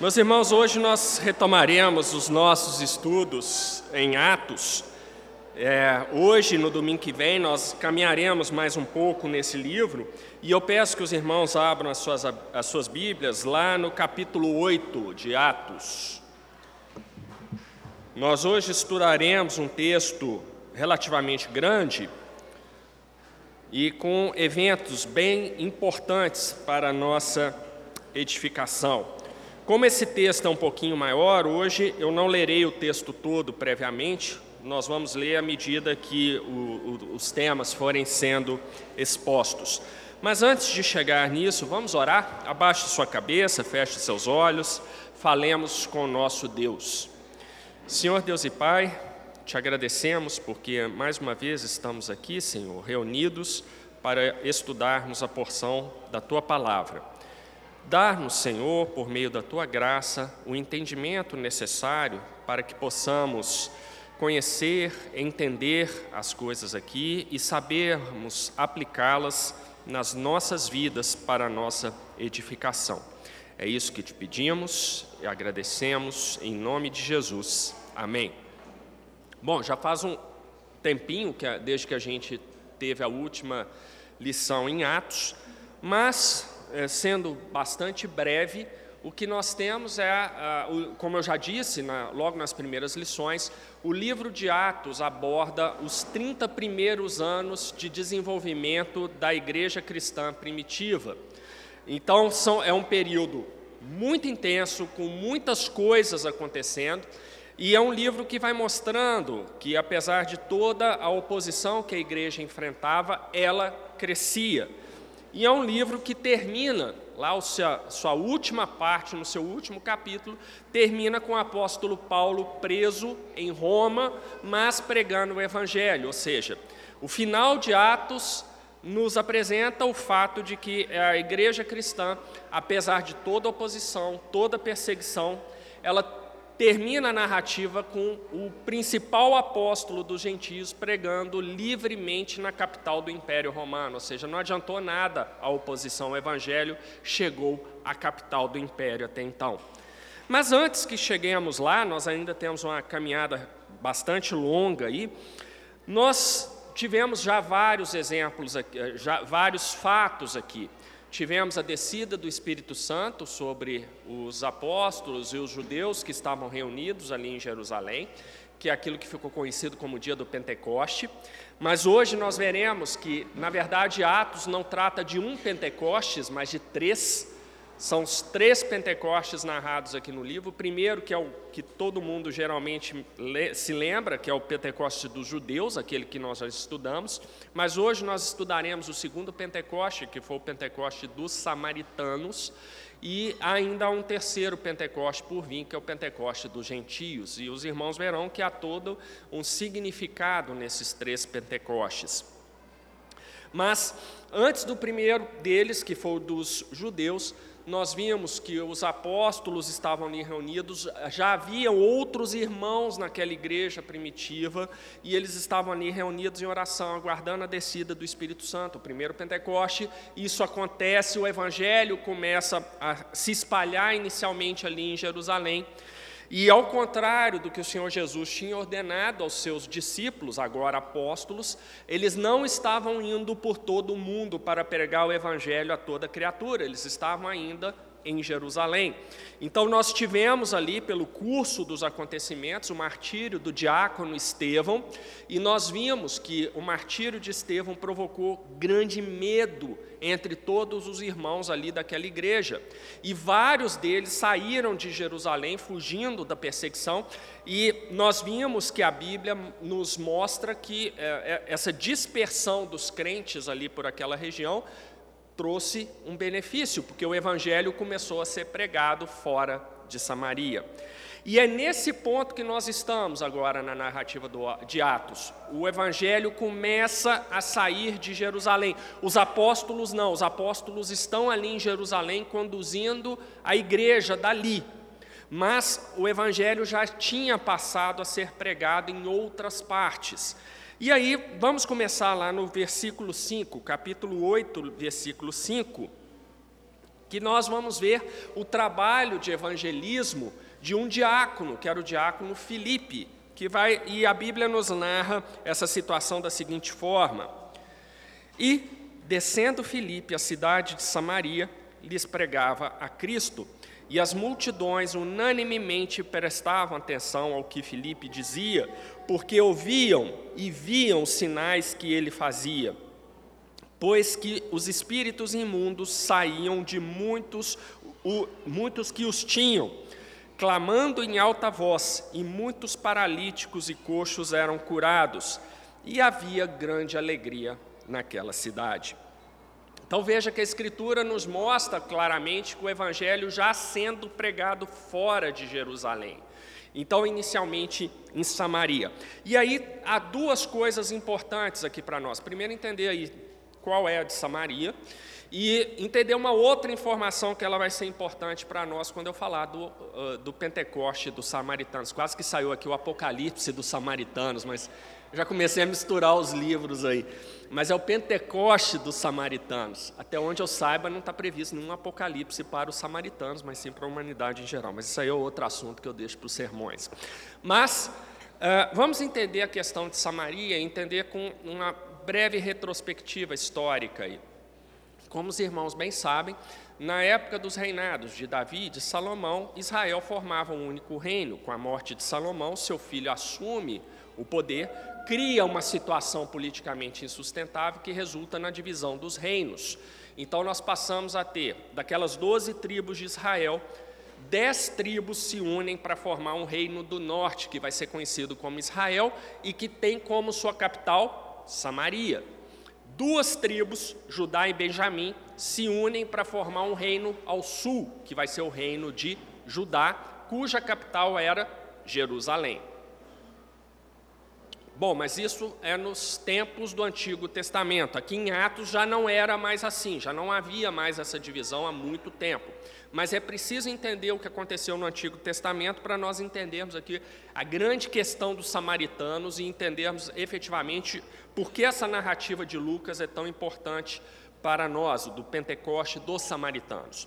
Meus irmãos, hoje nós retomaremos os nossos estudos em Atos. É, hoje, no domingo que vem, nós caminharemos mais um pouco nesse livro e eu peço que os irmãos abram as suas, as suas Bíblias lá no capítulo 8 de Atos. Nós hoje estudaremos um texto relativamente grande e com eventos bem importantes para a nossa edificação. Como esse texto é um pouquinho maior, hoje eu não lerei o texto todo previamente, nós vamos ler à medida que o, o, os temas forem sendo expostos. Mas antes de chegar nisso, vamos orar? Abaixe sua cabeça, feche seus olhos, falemos com o nosso Deus. Senhor Deus e Pai, te agradecemos porque mais uma vez estamos aqui, Senhor, reunidos para estudarmos a porção da tua palavra. Dar-nos, Senhor, por meio da tua graça, o entendimento necessário para que possamos conhecer, entender as coisas aqui e sabermos aplicá-las nas nossas vidas para a nossa edificação. É isso que te pedimos e agradecemos em nome de Jesus. Amém. Bom, já faz um tempinho que desde que a gente teve a última lição em Atos, mas sendo bastante breve, o que nós temos é, como eu já disse logo nas primeiras lições, o livro de Atos aborda os 30 primeiros anos de desenvolvimento da igreja cristã primitiva. Então, são, é um período muito intenso, com muitas coisas acontecendo, e é um livro que vai mostrando que, apesar de toda a oposição que a igreja enfrentava, ela crescia. E é um livro que termina, lá sua, sua última parte, no seu último capítulo, termina com o apóstolo Paulo preso em Roma, mas pregando o Evangelho. Ou seja, o final de Atos nos apresenta o fato de que a igreja cristã, apesar de toda oposição, toda perseguição, ela termina a narrativa com o principal apóstolo dos gentios pregando livremente na capital do Império Romano, ou seja, não adiantou nada a oposição ao evangelho, chegou à capital do império até então. Mas antes que cheguemos lá, nós ainda temos uma caminhada bastante longa aí. Nós tivemos já vários exemplos aqui, já vários fatos aqui. Tivemos a descida do Espírito Santo sobre os apóstolos e os judeus que estavam reunidos ali em Jerusalém, que é aquilo que ficou conhecido como o dia do Pentecoste. Mas hoje nós veremos que, na verdade, Atos não trata de um Pentecostes, mas de três são os três Pentecostes narrados aqui no livro. O primeiro, que é o que todo mundo geralmente se lembra, que é o Pentecoste dos judeus, aquele que nós já estudamos. Mas hoje nós estudaremos o segundo Pentecoste, que foi o Pentecoste dos samaritanos. E ainda há um terceiro Pentecoste por vir, que é o Pentecoste dos gentios. E os irmãos verão que há todo um significado nesses três Pentecostes. Mas antes do primeiro deles, que foi o dos judeus, nós vimos que os apóstolos estavam ali reunidos, já haviam outros irmãos naquela igreja primitiva, e eles estavam ali reunidos em oração, aguardando a descida do Espírito Santo. O primeiro Pentecoste, isso acontece, o evangelho começa a se espalhar inicialmente ali em Jerusalém. E ao contrário do que o Senhor Jesus tinha ordenado aos seus discípulos, agora apóstolos, eles não estavam indo por todo o mundo para pregar o evangelho a toda criatura, eles estavam ainda em Jerusalém. Então, nós tivemos ali, pelo curso dos acontecimentos, o martírio do diácono Estevão, e nós vimos que o martírio de Estevão provocou grande medo entre todos os irmãos ali daquela igreja. E vários deles saíram de Jerusalém fugindo da perseguição, e nós vimos que a Bíblia nos mostra que é, essa dispersão dos crentes ali por aquela região trouxe um benefício, porque o evangelho começou a ser pregado fora de Samaria. E é nesse ponto que nós estamos agora na narrativa do, de Atos. O evangelho começa a sair de Jerusalém. Os apóstolos não, os apóstolos estão ali em Jerusalém conduzindo a igreja dali. Mas o evangelho já tinha passado a ser pregado em outras partes. E aí, vamos começar lá no versículo 5, capítulo 8, versículo 5. que nós vamos ver o trabalho de evangelismo de um diácono, que era o diácono Filipe, que vai e a Bíblia nos narra essa situação da seguinte forma: E descendo Filipe à cidade de Samaria, lhes pregava a Cristo. E as multidões unanimemente prestavam atenção ao que Filipe dizia, porque ouviam e viam os sinais que ele fazia. Pois que os espíritos imundos saíam de muitos, o, muitos que os tinham, clamando em alta voz, e muitos paralíticos e coxos eram curados, e havia grande alegria naquela cidade. Então veja que a Escritura nos mostra claramente que o Evangelho já sendo pregado fora de Jerusalém. Então, inicialmente em Samaria. E aí há duas coisas importantes aqui para nós. Primeiro, entender aí qual é a de Samaria e entender uma outra informação que ela vai ser importante para nós quando eu falar do, uh, do Pentecoste dos samaritanos. Quase que saiu aqui o Apocalipse dos samaritanos, mas já comecei a misturar os livros aí. Mas é o Pentecoste dos samaritanos. Até onde eu saiba, não está previsto nenhum apocalipse para os samaritanos, mas sim para a humanidade em geral. Mas isso aí é outro assunto que eu deixo para os sermões. Mas uh, vamos entender a questão de Samaria, entender com uma breve retrospectiva histórica aí. Como os irmãos bem sabem, na época dos reinados de Davi e de Salomão, Israel formava um único reino. Com a morte de Salomão, seu filho assume o poder, cria uma situação politicamente insustentável que resulta na divisão dos reinos. Então, nós passamos a ter, daquelas doze tribos de Israel, dez tribos se unem para formar um reino do norte, que vai ser conhecido como Israel e que tem como sua capital Samaria. Duas tribos, Judá e Benjamim, se unem para formar um reino ao sul, que vai ser o reino de Judá, cuja capital era Jerusalém. Bom, mas isso é nos tempos do Antigo Testamento. Aqui em Atos já não era mais assim, já não havia mais essa divisão há muito tempo. Mas é preciso entender o que aconteceu no Antigo Testamento para nós entendermos aqui a grande questão dos samaritanos e entendermos efetivamente por que essa narrativa de Lucas é tão importante para nós, do Pentecoste dos samaritanos.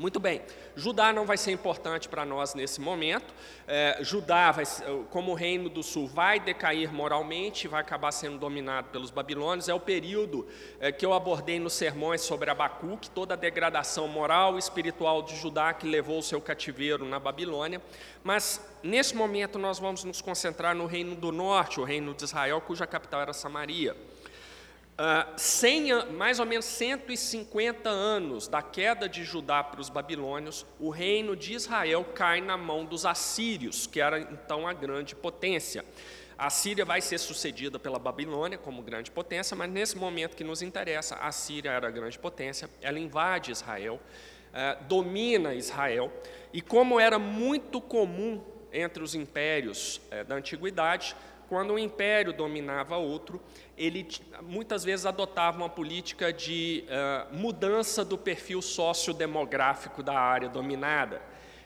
Muito bem, Judá não vai ser importante para nós nesse momento. É, Judá, vai, como reino do sul, vai decair moralmente, vai acabar sendo dominado pelos babilônios. É o período é, que eu abordei nos sermões sobre Abacuque, toda a degradação moral e espiritual de Judá que levou o seu cativeiro na Babilônia. Mas nesse momento nós vamos nos concentrar no reino do norte, o reino de Israel, cuja capital era Samaria. Uh, mais ou menos 150 anos da queda de Judá para os babilônios, o reino de Israel cai na mão dos assírios, que era então a grande potência. A Síria vai ser sucedida pela Babilônia como grande potência, mas nesse momento que nos interessa, a Síria era a grande potência, ela invade Israel, uh, domina Israel, e como era muito comum entre os impérios uh, da antiguidade, quando um império dominava outro, ele muitas vezes adotava uma política de uh, mudança do perfil sociodemográfico da área dominada.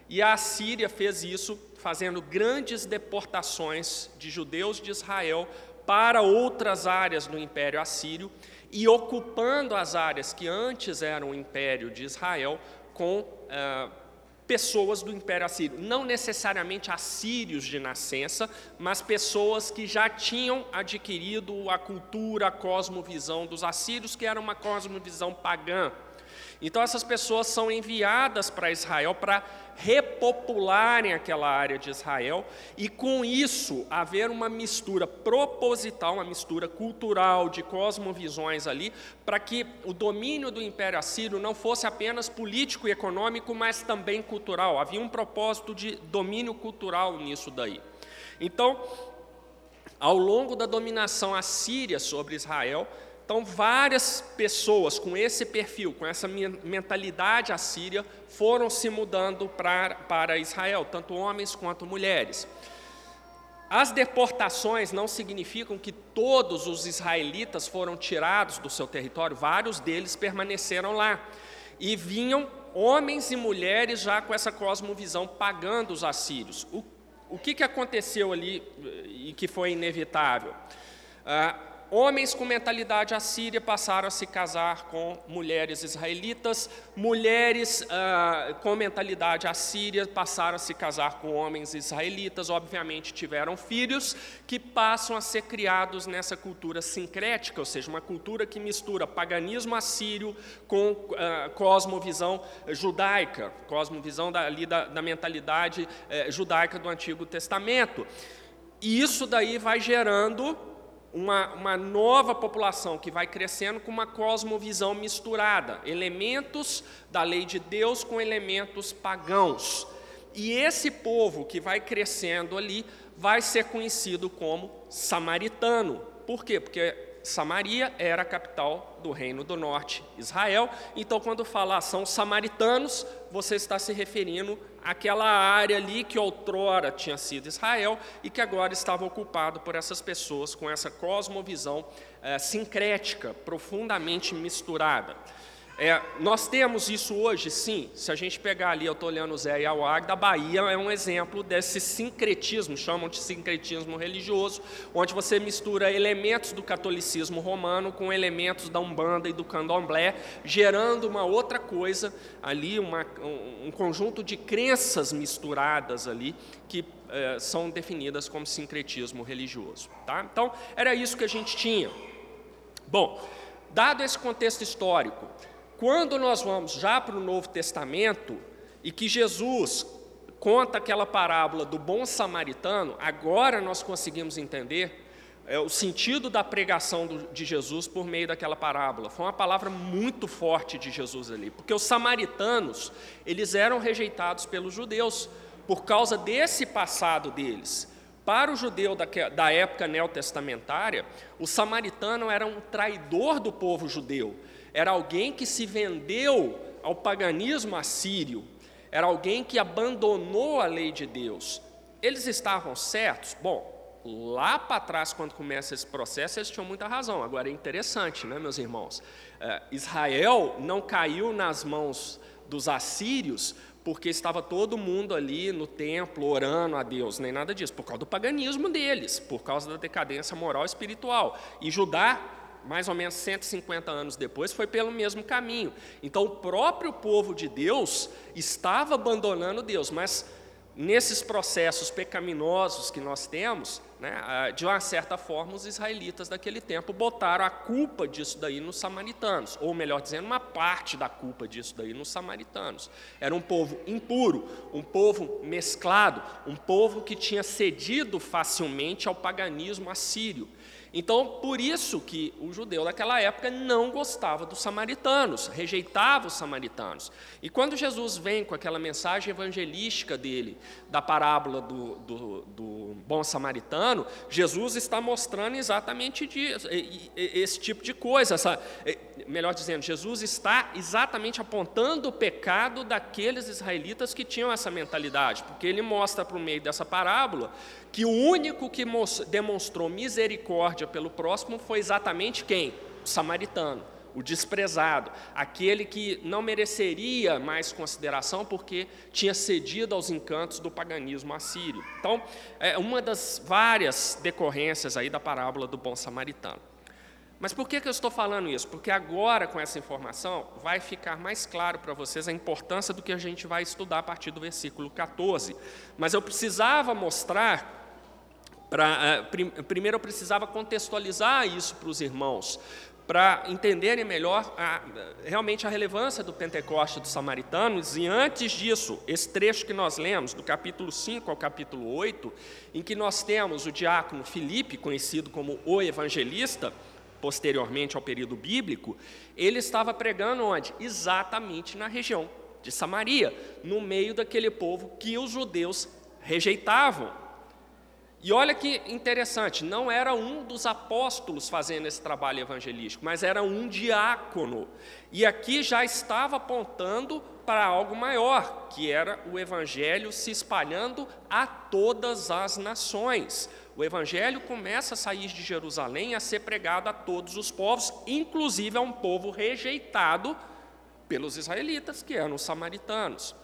E a Síria fez isso fazendo grandes deportações de judeus de Israel para outras áreas do Império Assírio e ocupando as áreas que antes eram o Império de Israel com uh, pessoas do Império Assírio, não necessariamente assírios de nascença, mas pessoas que já tinham adquirido a cultura, a cosmovisão dos assírios, que era uma cosmovisão pagã. Então, essas pessoas são enviadas para Israel para repopularem aquela área de Israel e, com isso, haver uma mistura proposital, uma mistura cultural, de cosmovisões ali, para que o domínio do Império Assírio não fosse apenas político e econômico, mas também cultural. Havia um propósito de domínio cultural nisso daí. Então, ao longo da dominação assíria sobre Israel, então, várias pessoas com esse perfil, com essa mentalidade assíria, foram se mudando para, para Israel, tanto homens quanto mulheres. As deportações não significam que todos os israelitas foram tirados do seu território, vários deles permaneceram lá. E vinham homens e mulheres já com essa cosmovisão pagando os assírios. O, o que, que aconteceu ali e que foi inevitável? Ah, homens com mentalidade assíria passaram a se casar com mulheres israelitas, mulheres ah, com mentalidade assíria passaram a se casar com homens israelitas, obviamente tiveram filhos que passam a ser criados nessa cultura sincrética, ou seja, uma cultura que mistura paganismo assírio com ah, cosmovisão judaica, cosmovisão da, ali da, da mentalidade eh, judaica do Antigo Testamento. E isso daí vai gerando uma, uma nova população que vai crescendo com uma cosmovisão misturada, elementos da lei de Deus com elementos pagãos. E esse povo que vai crescendo ali vai ser conhecido como samaritano. Por quê? Porque Samaria era a capital do reino do norte, Israel. Então, quando falar são samaritanos, você está se referindo aquela área ali que outrora tinha sido Israel e que agora estava ocupado por essas pessoas com essa cosmovisão é, sincrética, profundamente misturada. É, nós temos isso hoje, sim. Se a gente pegar ali, eu estou olhando o Zé e a da Bahia é um exemplo desse sincretismo, chamam de sincretismo religioso, onde você mistura elementos do catolicismo romano com elementos da Umbanda e do Candomblé, gerando uma outra coisa ali, uma, um, um conjunto de crenças misturadas ali, que é, são definidas como sincretismo religioso. Tá? Então, era isso que a gente tinha. Bom, dado esse contexto histórico, quando nós vamos já para o Novo Testamento e que Jesus conta aquela parábola do bom samaritano, agora nós conseguimos entender é, o sentido da pregação do, de Jesus por meio daquela parábola. Foi uma palavra muito forte de Jesus ali, porque os samaritanos, eles eram rejeitados pelos judeus por causa desse passado deles. Para o judeu da, da época neotestamentária, o samaritano era um traidor do povo judeu era alguém que se vendeu ao paganismo assírio, era alguém que abandonou a lei de Deus. Eles estavam certos? Bom, lá para trás, quando começa esse processo, eles tinham muita razão. Agora é interessante, né, meus irmãos? É, Israel não caiu nas mãos dos assírios porque estava todo mundo ali no templo orando a Deus, nem nada disso, por causa do paganismo deles, por causa da decadência moral e espiritual. E Judá mais ou menos 150 anos depois, foi pelo mesmo caminho. Então, o próprio povo de Deus estava abandonando Deus, mas nesses processos pecaminosos que nós temos, né, de uma certa forma, os israelitas daquele tempo botaram a culpa disso daí nos samaritanos, ou melhor dizendo, uma parte da culpa disso daí nos samaritanos. Era um povo impuro, um povo mesclado, um povo que tinha cedido facilmente ao paganismo assírio. Então, por isso que o judeu daquela época não gostava dos samaritanos, rejeitava os samaritanos. E quando Jesus vem com aquela mensagem evangelística dele, da parábola do, do, do bom samaritano, Jesus está mostrando exatamente disso, esse tipo de coisa. Essa, melhor dizendo, Jesus está exatamente apontando o pecado daqueles israelitas que tinham essa mentalidade, porque ele mostra por meio dessa parábola que o único que demonstrou misericórdia pelo próximo foi exatamente quem? O samaritano, o desprezado, aquele que não mereceria mais consideração porque tinha cedido aos encantos do paganismo assírio. Então, é uma das várias decorrências aí da parábola do bom samaritano. Mas por que, que eu estou falando isso? Porque agora, com essa informação, vai ficar mais claro para vocês a importância do que a gente vai estudar a partir do versículo 14. Mas eu precisava mostrar Pra, uh, primeiro eu precisava contextualizar isso para os irmãos, para entenderem melhor a, realmente a relevância do Pentecoste dos samaritanos, e antes disso, esse trecho que nós lemos, do capítulo 5 ao capítulo 8, em que nós temos o diácono Filipe, conhecido como o evangelista, posteriormente ao período bíblico, ele estava pregando onde? Exatamente na região de Samaria, no meio daquele povo que os judeus rejeitavam. E olha que interessante, não era um dos apóstolos fazendo esse trabalho evangelístico, mas era um diácono. E aqui já estava apontando para algo maior, que era o evangelho se espalhando a todas as nações. O evangelho começa a sair de Jerusalém a ser pregado a todos os povos, inclusive a um povo rejeitado pelos israelitas, que eram os samaritanos.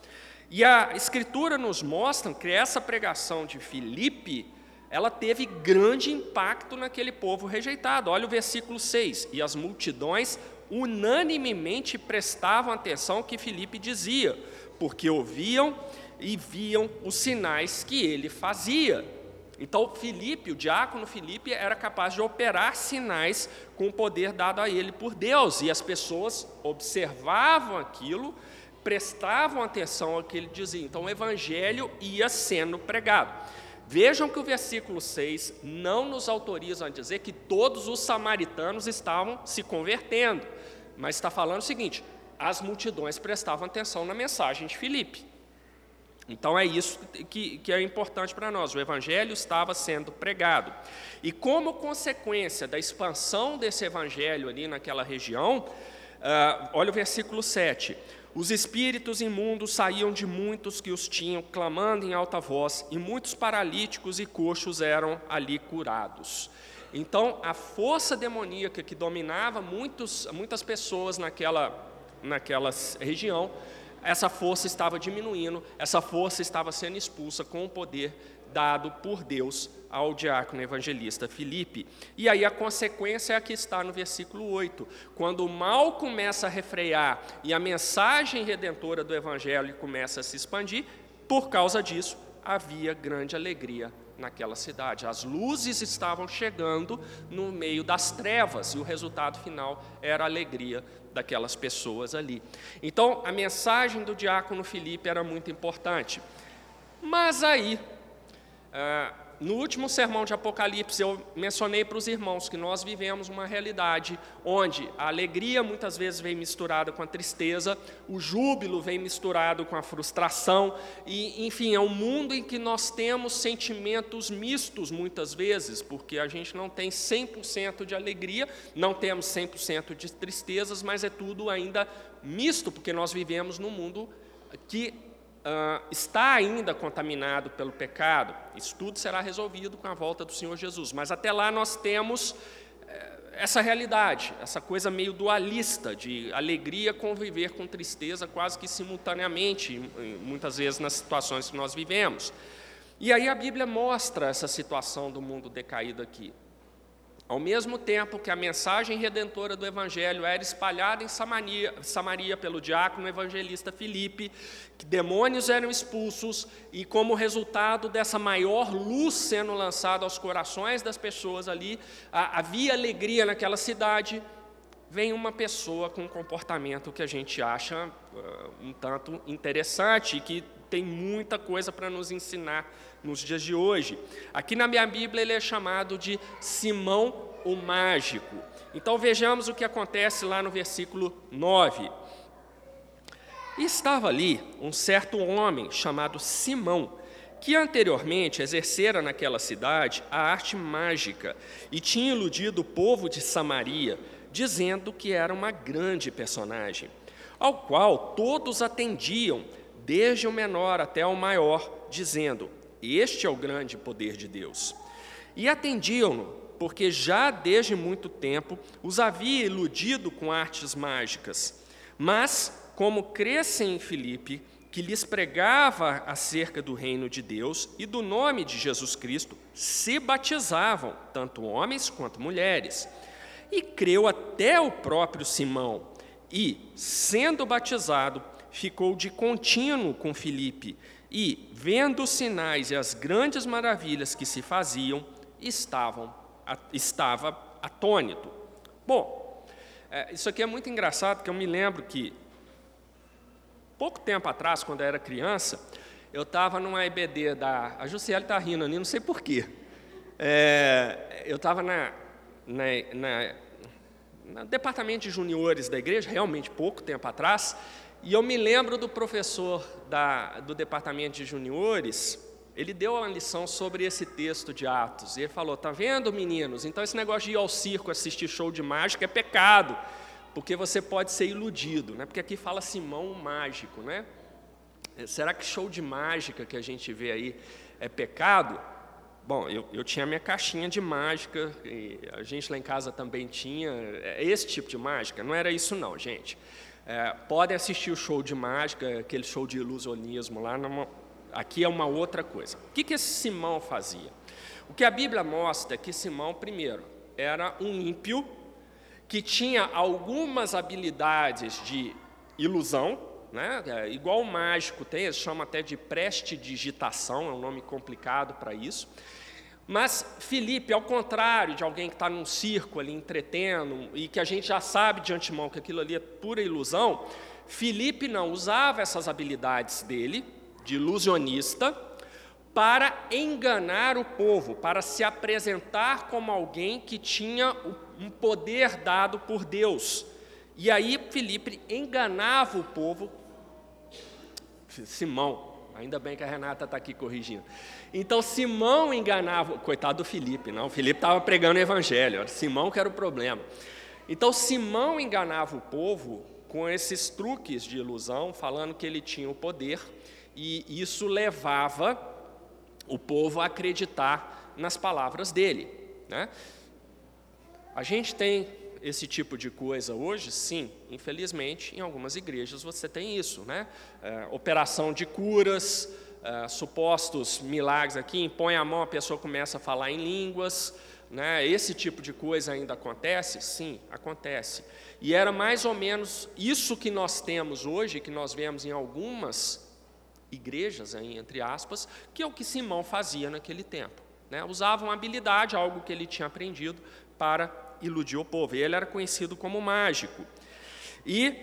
E a escritura nos mostra que essa pregação de Filipe ela teve grande impacto naquele povo rejeitado. Olha o versículo 6. E as multidões unanimemente prestavam atenção ao que Filipe dizia, porque ouviam e viam os sinais que ele fazia. Então, Filipe, o diácono Filipe, era capaz de operar sinais com o poder dado a ele por Deus, e as pessoas observavam aquilo, prestavam atenção ao que ele dizia. Então, o evangelho ia sendo pregado. Vejam que o versículo 6 não nos autoriza a dizer que todos os samaritanos estavam se convertendo, mas está falando o seguinte: as multidões prestavam atenção na mensagem de Filipe. Então é isso que, que é importante para nós. O evangelho estava sendo pregado. E como consequência da expansão desse evangelho ali naquela região, uh, olha o versículo 7. Os espíritos imundos saíam de muitos que os tinham, clamando em alta voz, e muitos paralíticos e coxos eram ali curados. Então, a força demoníaca que dominava muitos, muitas pessoas naquela, naquela região, essa força estava diminuindo, essa força estava sendo expulsa com o poder dado por Deus ao diácono evangelista Filipe. E aí a consequência é a que está no versículo 8. Quando o mal começa a refrear e a mensagem redentora do evangelho começa a se expandir, por causa disso havia grande alegria naquela cidade. As luzes estavam chegando no meio das trevas e o resultado final era a alegria daquelas pessoas ali. Então, a mensagem do diácono Filipe era muito importante. Mas aí, ah, no último sermão de Apocalipse, eu mencionei para os irmãos que nós vivemos uma realidade onde a alegria muitas vezes vem misturada com a tristeza, o júbilo vem misturado com a frustração, e, enfim, é um mundo em que nós temos sentimentos mistos muitas vezes, porque a gente não tem 100% de alegria, não temos 100% de tristezas, mas é tudo ainda misto, porque nós vivemos num mundo que uh, está ainda contaminado pelo pecado, isso tudo será resolvido com a volta do Senhor Jesus. Mas até lá nós temos eh, essa realidade, essa coisa meio dualista de alegria conviver com tristeza quase que simultaneamente, muitas vezes nas situações que nós vivemos. E aí a Bíblia mostra essa situação do mundo decaído aqui. Ao mesmo tempo que a mensagem redentora do Evangelho era espalhada em Samaria, Samaria, pelo diácono evangelista Filipe, que demônios eram expulsos, e como resultado dessa maior luz sendo lançada aos corações das pessoas ali, havia alegria naquela cidade, vem uma pessoa com um comportamento que a gente acha uh, um tanto interessante e que tem muita coisa para nos ensinar nos dias de hoje. Aqui na minha Bíblia ele é chamado de Simão o Mágico. Então vejamos o que acontece lá no versículo 9. E estava ali um certo homem chamado Simão, que anteriormente exercera naquela cidade a arte mágica e tinha iludido o povo de Samaria, dizendo que era uma grande personagem, ao qual todos atendiam, desde o menor até o maior, dizendo: este é o grande poder de Deus. E atendiam-no, porque já desde muito tempo os havia iludido com artes mágicas. Mas, como crescem em Filipe, que lhes pregava acerca do reino de Deus e do nome de Jesus Cristo, se batizavam, tanto homens quanto mulheres. E creu até o próprio Simão, e, sendo batizado, ficou de contínuo com Filipe e, vendo os sinais e as grandes maravilhas que se faziam, estavam, estava atônito. Bom, é, isso aqui é muito engraçado, porque eu me lembro que, pouco tempo atrás, quando eu era criança, eu estava numa EBD da. A Jussiele está rindo ali, não sei porquê. É, eu estava na, na, na, no departamento de juniores da igreja, realmente pouco tempo atrás, e eu me lembro do professor da, do departamento de juniores, ele deu uma lição sobre esse texto de Atos. E ele falou: Tá vendo, meninos? Então, esse negócio de ir ao circo assistir show de mágica é pecado, porque você pode ser iludido, né? porque aqui fala Simão mágico. Né? Será que show de mágica que a gente vê aí é pecado? Bom, eu, eu tinha minha caixinha de mágica, a gente lá em casa também tinha. É esse tipo de mágica? Não era isso, não, gente. É, podem assistir o show de mágica, aquele show de ilusionismo lá. Numa, aqui é uma outra coisa. O que, que esse Simão fazia? O que a Bíblia mostra é que Simão, primeiro, era um ímpio que tinha algumas habilidades de ilusão, né? É, igual o mágico tem, eles chamam até de prestidigitação, é um nome complicado para isso. Mas Felipe, ao contrário de alguém que está num circo ali entretendo e que a gente já sabe de antemão que aquilo ali é pura ilusão, Felipe não usava essas habilidades dele, de ilusionista, para enganar o povo, para se apresentar como alguém que tinha um poder dado por Deus. E aí Felipe enganava o povo. Simão, ainda bem que a Renata está aqui corrigindo. Então Simão enganava, coitado do Felipe, não, o Felipe estava pregando o evangelho, Simão que era o problema. Então Simão enganava o povo com esses truques de ilusão, falando que ele tinha o poder, e isso levava o povo a acreditar nas palavras dele. Né? A gente tem esse tipo de coisa hoje? Sim, infelizmente, em algumas igrejas você tem isso. Né? É, operação de curas, uh, supostos milagres aqui, impõe a mão, a pessoa começa a falar em línguas, né? esse tipo de coisa ainda acontece? Sim, acontece. E era mais ou menos isso que nós temos hoje, que nós vemos em algumas igrejas, entre aspas, que é o que Simão fazia naquele tempo. Né? Usava uma habilidade, algo que ele tinha aprendido, para iludir o povo. E ele era conhecido como mágico. E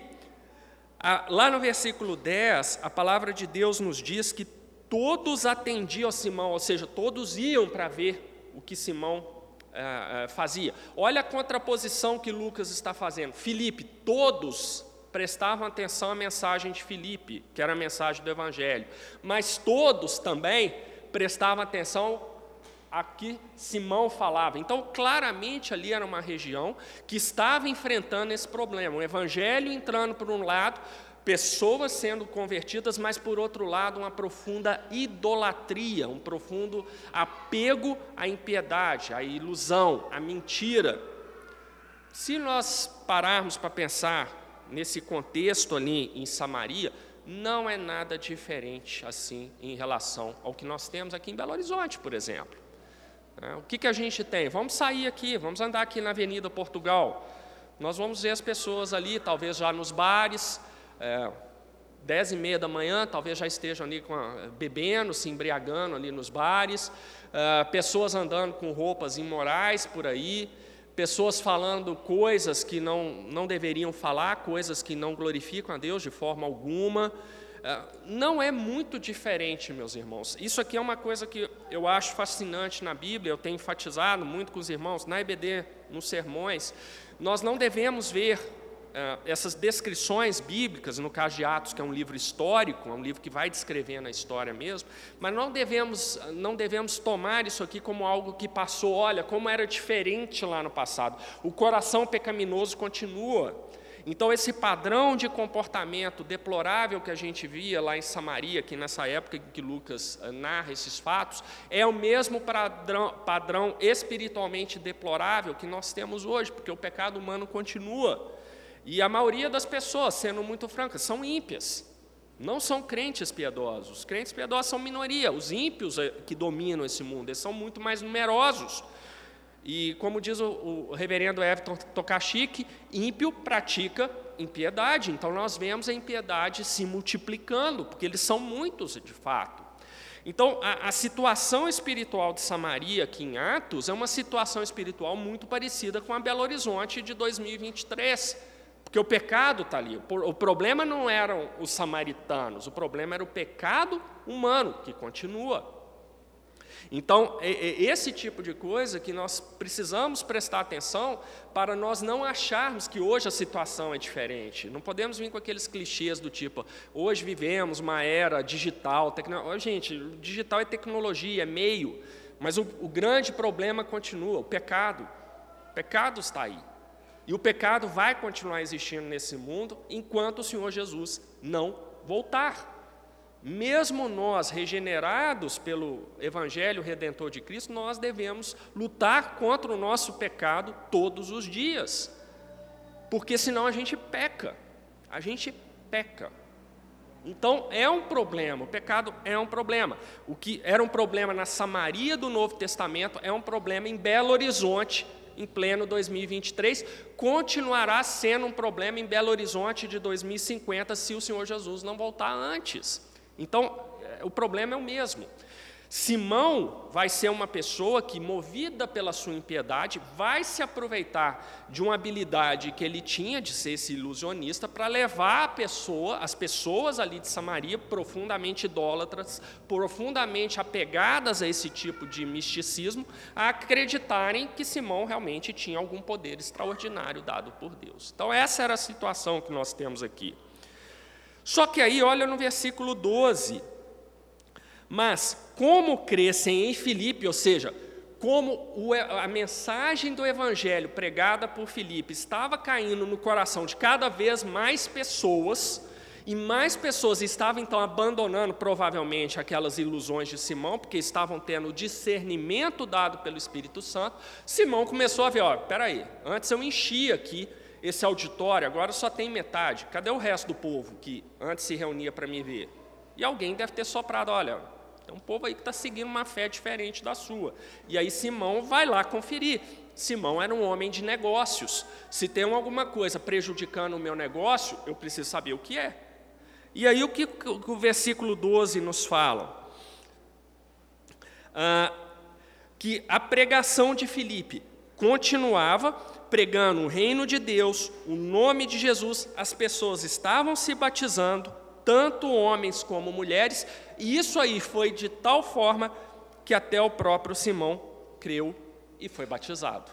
lá no versículo 10, a palavra de Deus nos diz que todos atendiam a Simão, ou seja, todos iam para ver o que Simão é, fazia. Olha a contraposição que Lucas está fazendo. Filipe, todos prestavam atenção à mensagem de Filipe, que era a mensagem do Evangelho, mas todos também prestavam atenção a que Simão falava. Então, claramente ali era uma região que estava enfrentando esse problema. O Evangelho entrando por um lado, pessoas sendo convertidas, mas por outro lado, uma profunda idolatria, um profundo apego à impiedade, à ilusão, à mentira. Se nós pararmos para pensar nesse contexto ali em Samaria, não é nada diferente assim em relação ao que nós temos aqui em Belo Horizonte, por exemplo. É, o que, que a gente tem? Vamos sair aqui, vamos andar aqui na Avenida Portugal. Nós vamos ver as pessoas ali, talvez já nos bares, é, dez e meia da manhã, talvez já estejam ali a, bebendo, se embriagando ali nos bares, é, pessoas andando com roupas imorais por aí, pessoas falando coisas que não, não deveriam falar, coisas que não glorificam a Deus de forma alguma. É, não é muito diferente, meus irmãos. Isso aqui é uma coisa que eu acho fascinante na Bíblia, eu tenho enfatizado muito com os irmãos, na EBD, nos sermões. Nós não devemos ver eh, essas descrições bíblicas, no caso de Atos, que é um livro histórico, é um livro que vai descrevendo a história mesmo, mas não devemos, não devemos tomar isso aqui como algo que passou, olha, como era diferente lá no passado. O coração pecaminoso continua. Então, esse padrão de comportamento deplorável que a gente via lá em Samaria, que nessa época que Lucas eh, narra esses fatos, é o mesmo padrão, padrão espiritualmente deplorável que nós temos hoje, porque o pecado humano continua. E a maioria das pessoas, sendo muito francas, são ímpias. Não são crentes piedosos. Os crentes piedosos são minoria. Os ímpios é, que dominam esse mundo, eles são muito mais numerosos. E como diz o, o reverendo Everton Tokachik, ímpio pratica impiedade. Então nós vemos a impiedade se multiplicando, porque eles são muitos de fato. Então, a, a, situação espiritual de Samaria aqui em Atos é uma situação espiritual muito parecida com a Belo Horizonte de 2023. Porque o pecado está ali. O problema não eram os samaritanos, o problema era o pecado humano, que continua. Então, esse tipo de coisa que nós precisamos prestar atenção para nós não acharmos que hoje a situação é diferente. Não podemos vir com aqueles clichês do tipo, hoje vivemos uma era digital. Tecno... Gente, digital é tecnologia, é meio, mas o, o grande problema continua, o pecado. O pecado está aí. E o pecado vai continuar existindo nesse mundo enquanto o Senhor Jesus não voltar. Mesmo nós, regenerados pelo Evangelho Redentor de Cristo, nós devemos lutar contra o nosso pecado todos os dias, porque senão a gente peca, a gente peca. Então é um problema, o pecado é um problema. O que era um problema na Samaria do Novo Testamento é um problema em Belo Horizonte, em pleno 2023, continuará sendo um problema em Belo Horizonte de 2050 se o Senhor Jesus não voltar antes. Então, é, o problema é o mesmo. Simão vai ser uma pessoa que, movida pela sua impiedade, vai se aproveitar de uma habilidade que ele tinha de ser esse ilusionista para levar pessoa, as pessoas ali de Samaria, profundamente idólatras, profundamente apegadas a esse tipo de misticismo, a acreditarem que Simão realmente tinha algum poder extraordinário dado por Deus. Então, essa era a situação que nós temos aqui. Só que aí, olha no versículo 12 mas, como crescem em Filipe, ou seja, como a mensagem do Evangelho pregada por Filipe estava caindo no coração de cada vez mais pessoas, e mais pessoas estavam então abandonando provavelmente aquelas ilusões de Simão, porque estavam tendo o discernimento dado pelo Espírito Santo. Simão começou a ver: ó, peraí, antes eu enchia aqui esse auditório, agora só tem metade. Cadê o resto do povo que antes se reunia para me ver? E alguém deve ter soprado: olha, tem um povo aí que está seguindo uma fé diferente da sua. E aí Simão vai lá conferir. Simão era um homem de negócios. Se tem alguma coisa prejudicando o meu negócio, eu preciso saber o que é. E aí o que o versículo 12 nos fala? Ah, que a pregação de Filipe continuava pregando o reino de Deus, o nome de Jesus, as pessoas estavam se batizando, tanto homens como mulheres, e isso aí foi de tal forma que até o próprio Simão creu e foi batizado.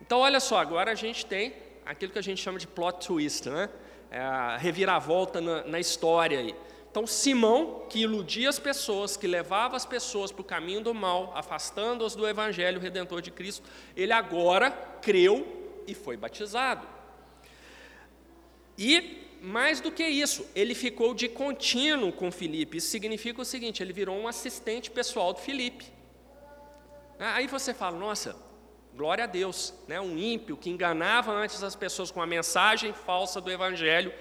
Então, olha só, agora a gente tem aquilo que a gente chama de plot twist, né? É a reviravolta na, na história aí. Então, Simão, que iludia as pessoas, que levava as pessoas para o caminho do mal, afastando-as do Evangelho Redentor de Cristo, ele agora creu e foi batizado. E mais do que isso, ele ficou de contínuo com Filipe. Isso significa o seguinte: ele virou um assistente pessoal de Filipe. Aí você fala, nossa, glória a Deus, né? um ímpio que enganava antes as pessoas com a mensagem falsa do Evangelho,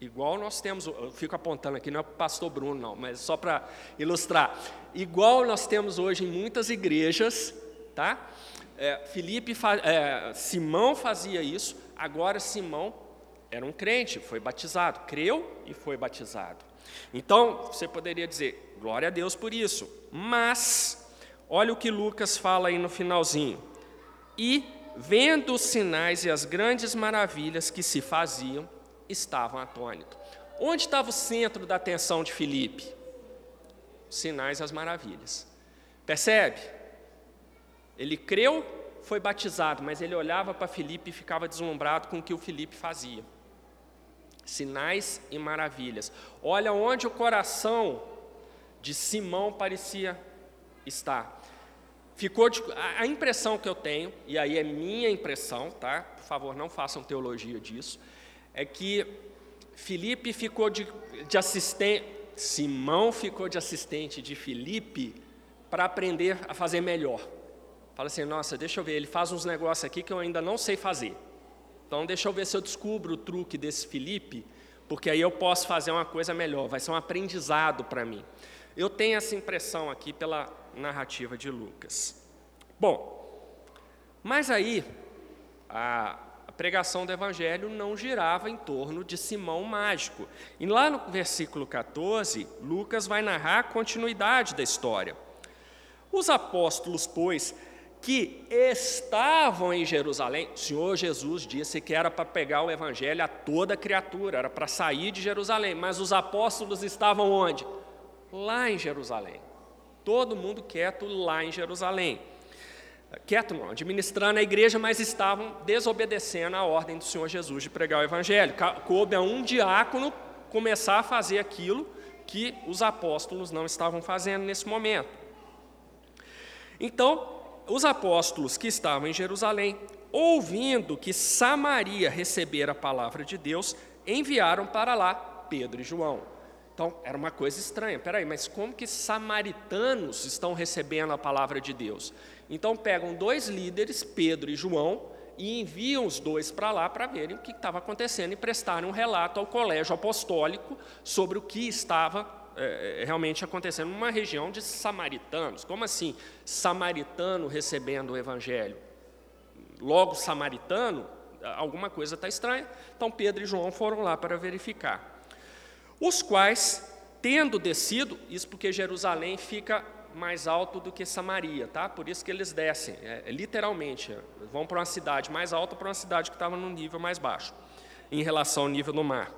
igual nós temos, eu fico apontando aqui, não é para o pastor Bruno, não, mas só para ilustrar, igual nós temos hoje em muitas igrejas, tá? É, Filipe, é, Simão fazia isso, agora Simão era um crente, foi batizado, creu e foi batizado. Então, você poderia dizer, glória a Deus por isso. Mas, olha o que Lucas fala aí no finalzinho. E, vendo os sinais e as grandes maravilhas que se faziam, estavam atônitos. Onde estava o centro da atenção de Filipe? Sinais e as maravilhas. Percebe? Ele creu, foi batizado, mas ele olhava para Filipe e ficava deslumbrado com o que o Filipe fazia sinais e maravilhas. Olha onde o coração de Simão parecia estar. Ficou de, a, a impressão que eu tenho, e aí é minha impressão, tá? Por favor, não façam teologia disso, é que Felipe ficou de, de assistente, Simão ficou de assistente de Felipe para aprender a fazer melhor. Fala assim, nossa, deixa eu ver, ele faz uns negócios aqui que eu ainda não sei fazer. Então, deixa eu ver se eu descubro o truque desse Felipe, porque aí eu posso fazer uma coisa melhor, vai ser um aprendizado para mim. Eu tenho essa impressão aqui pela narrativa de Lucas. Bom, mas aí a, pregação do Evangelho não girava em torno de Simão Mágico. E lá no versículo 14, Lucas vai narrar a continuidade da história. Os apóstolos, pois, que estavam em Jerusalém, o Senhor Jesus disse que era para pegar o evangelho a toda criatura, era para sair de Jerusalém, mas os apóstolos estavam onde? Lá em Jerusalém. Todo mundo quieto lá em Jerusalém. Quieto administrando a igreja, mas estavam desobedecendo a ordem do Senhor Jesus de pregar o evangelho. Coube a um diácono começar a fazer aquilo que os apóstolos não estavam fazendo nesse momento. Então, os apóstolos que estavam em Jerusalém, ouvindo que Samaria recebera a palavra de Deus, enviaram para lá Pedro e João. Então, era uma coisa estranha. Peraí, mas como que samaritanos estão recebendo a palavra de Deus? Então, pegam dois líderes, Pedro e João, e enviam os dois para lá para verem o que estava acontecendo e prestarem um relato ao colégio apostólico sobre o que estava é, realmente acontecendo numa região de samaritanos. Como assim, samaritano recebendo o evangelho? Logo, samaritano, alguma coisa está estranha. Então, Pedro e João foram lá para verificar. Os quais, tendo descido, isso porque Jerusalém fica mais alto do que Samaria, tá? Por isso que eles descem, é, é literalmente, é, vão para uma cidade mais alta para uma cidade que estava num nível mais baixo, em relação ao nível do mar.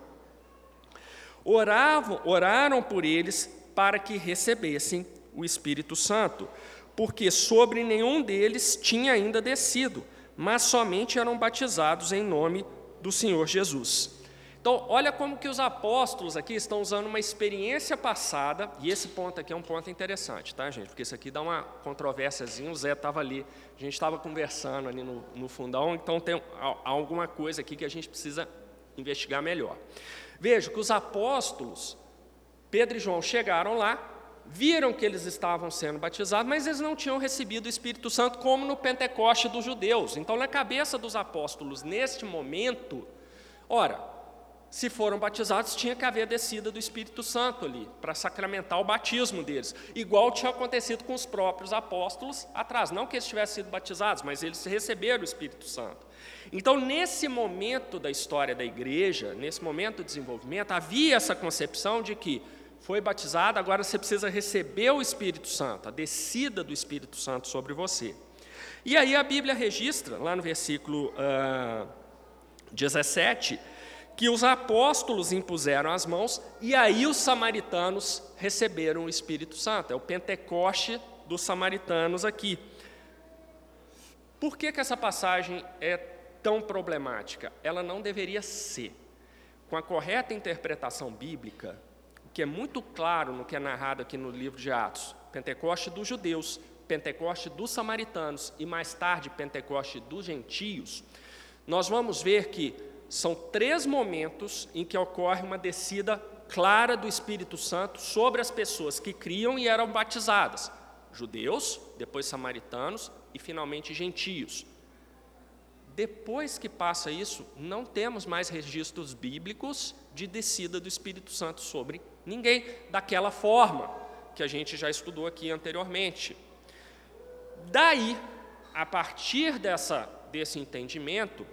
Oravam, oraram por eles para que recebessem o Espírito Santo, porque sobre nenhum deles tinha ainda descido, mas somente eram batizados em nome do Senhor Jesus. Então, olha como que os apóstolos aqui estão usando uma experiência passada, e esse ponto aqui é um ponto interessante, tá, gente? Porque isso aqui dá uma controvérsiazinha, o Zé estava ali, a gente estava conversando ali no, no fundão, então tem alguma coisa aqui que a gente precisa investigar melhor. Veja que os apóstolos, Pedro e João, chegaram lá, viram que eles estavam sendo batizados, mas eles não tinham recebido o Espírito Santo como no Pentecoste dos judeus. Então, na cabeça dos apóstolos, neste momento, ora, se foram batizados, tinha que haver descida do Espírito Santo ali, para sacramentar o batismo deles, igual tinha acontecido com os próprios apóstolos atrás. Não que eles tivessem sido batizados, mas eles receberam o Espírito Santo. Então, nesse momento da história da igreja, nesse momento do desenvolvimento, havia essa concepção de que foi batizado, agora você precisa receber o Espírito Santo, a descida do Espírito Santo sobre você. E aí a Bíblia registra, lá no versículo uh, ah, 17, que os apóstolos impuseram as mãos e aí os samaritanos receberam o Espírito Santo. É o Pentecoste dos samaritanos aqui. Por que, que essa passagem é tão problemática? Ela não deveria ser. Com a correta interpretação bíblica, que é muito claro no que é narrado aqui no livro de Atos, Pentecoste dos judeus, Pentecoste dos samaritanos e mais tarde Pentecoste dos gentios, nós vamos ver que são três momentos em que ocorre uma descida clara do Espírito Santo sobre as pessoas que criam e eram batizadas: judeus, depois samaritanos e finalmente gentios. Depois que passa isso, não temos mais registros bíblicos de descida do Espírito Santo sobre ninguém, daquela forma que a gente já estudou aqui anteriormente. Daí, a partir dessa, desse entendimento,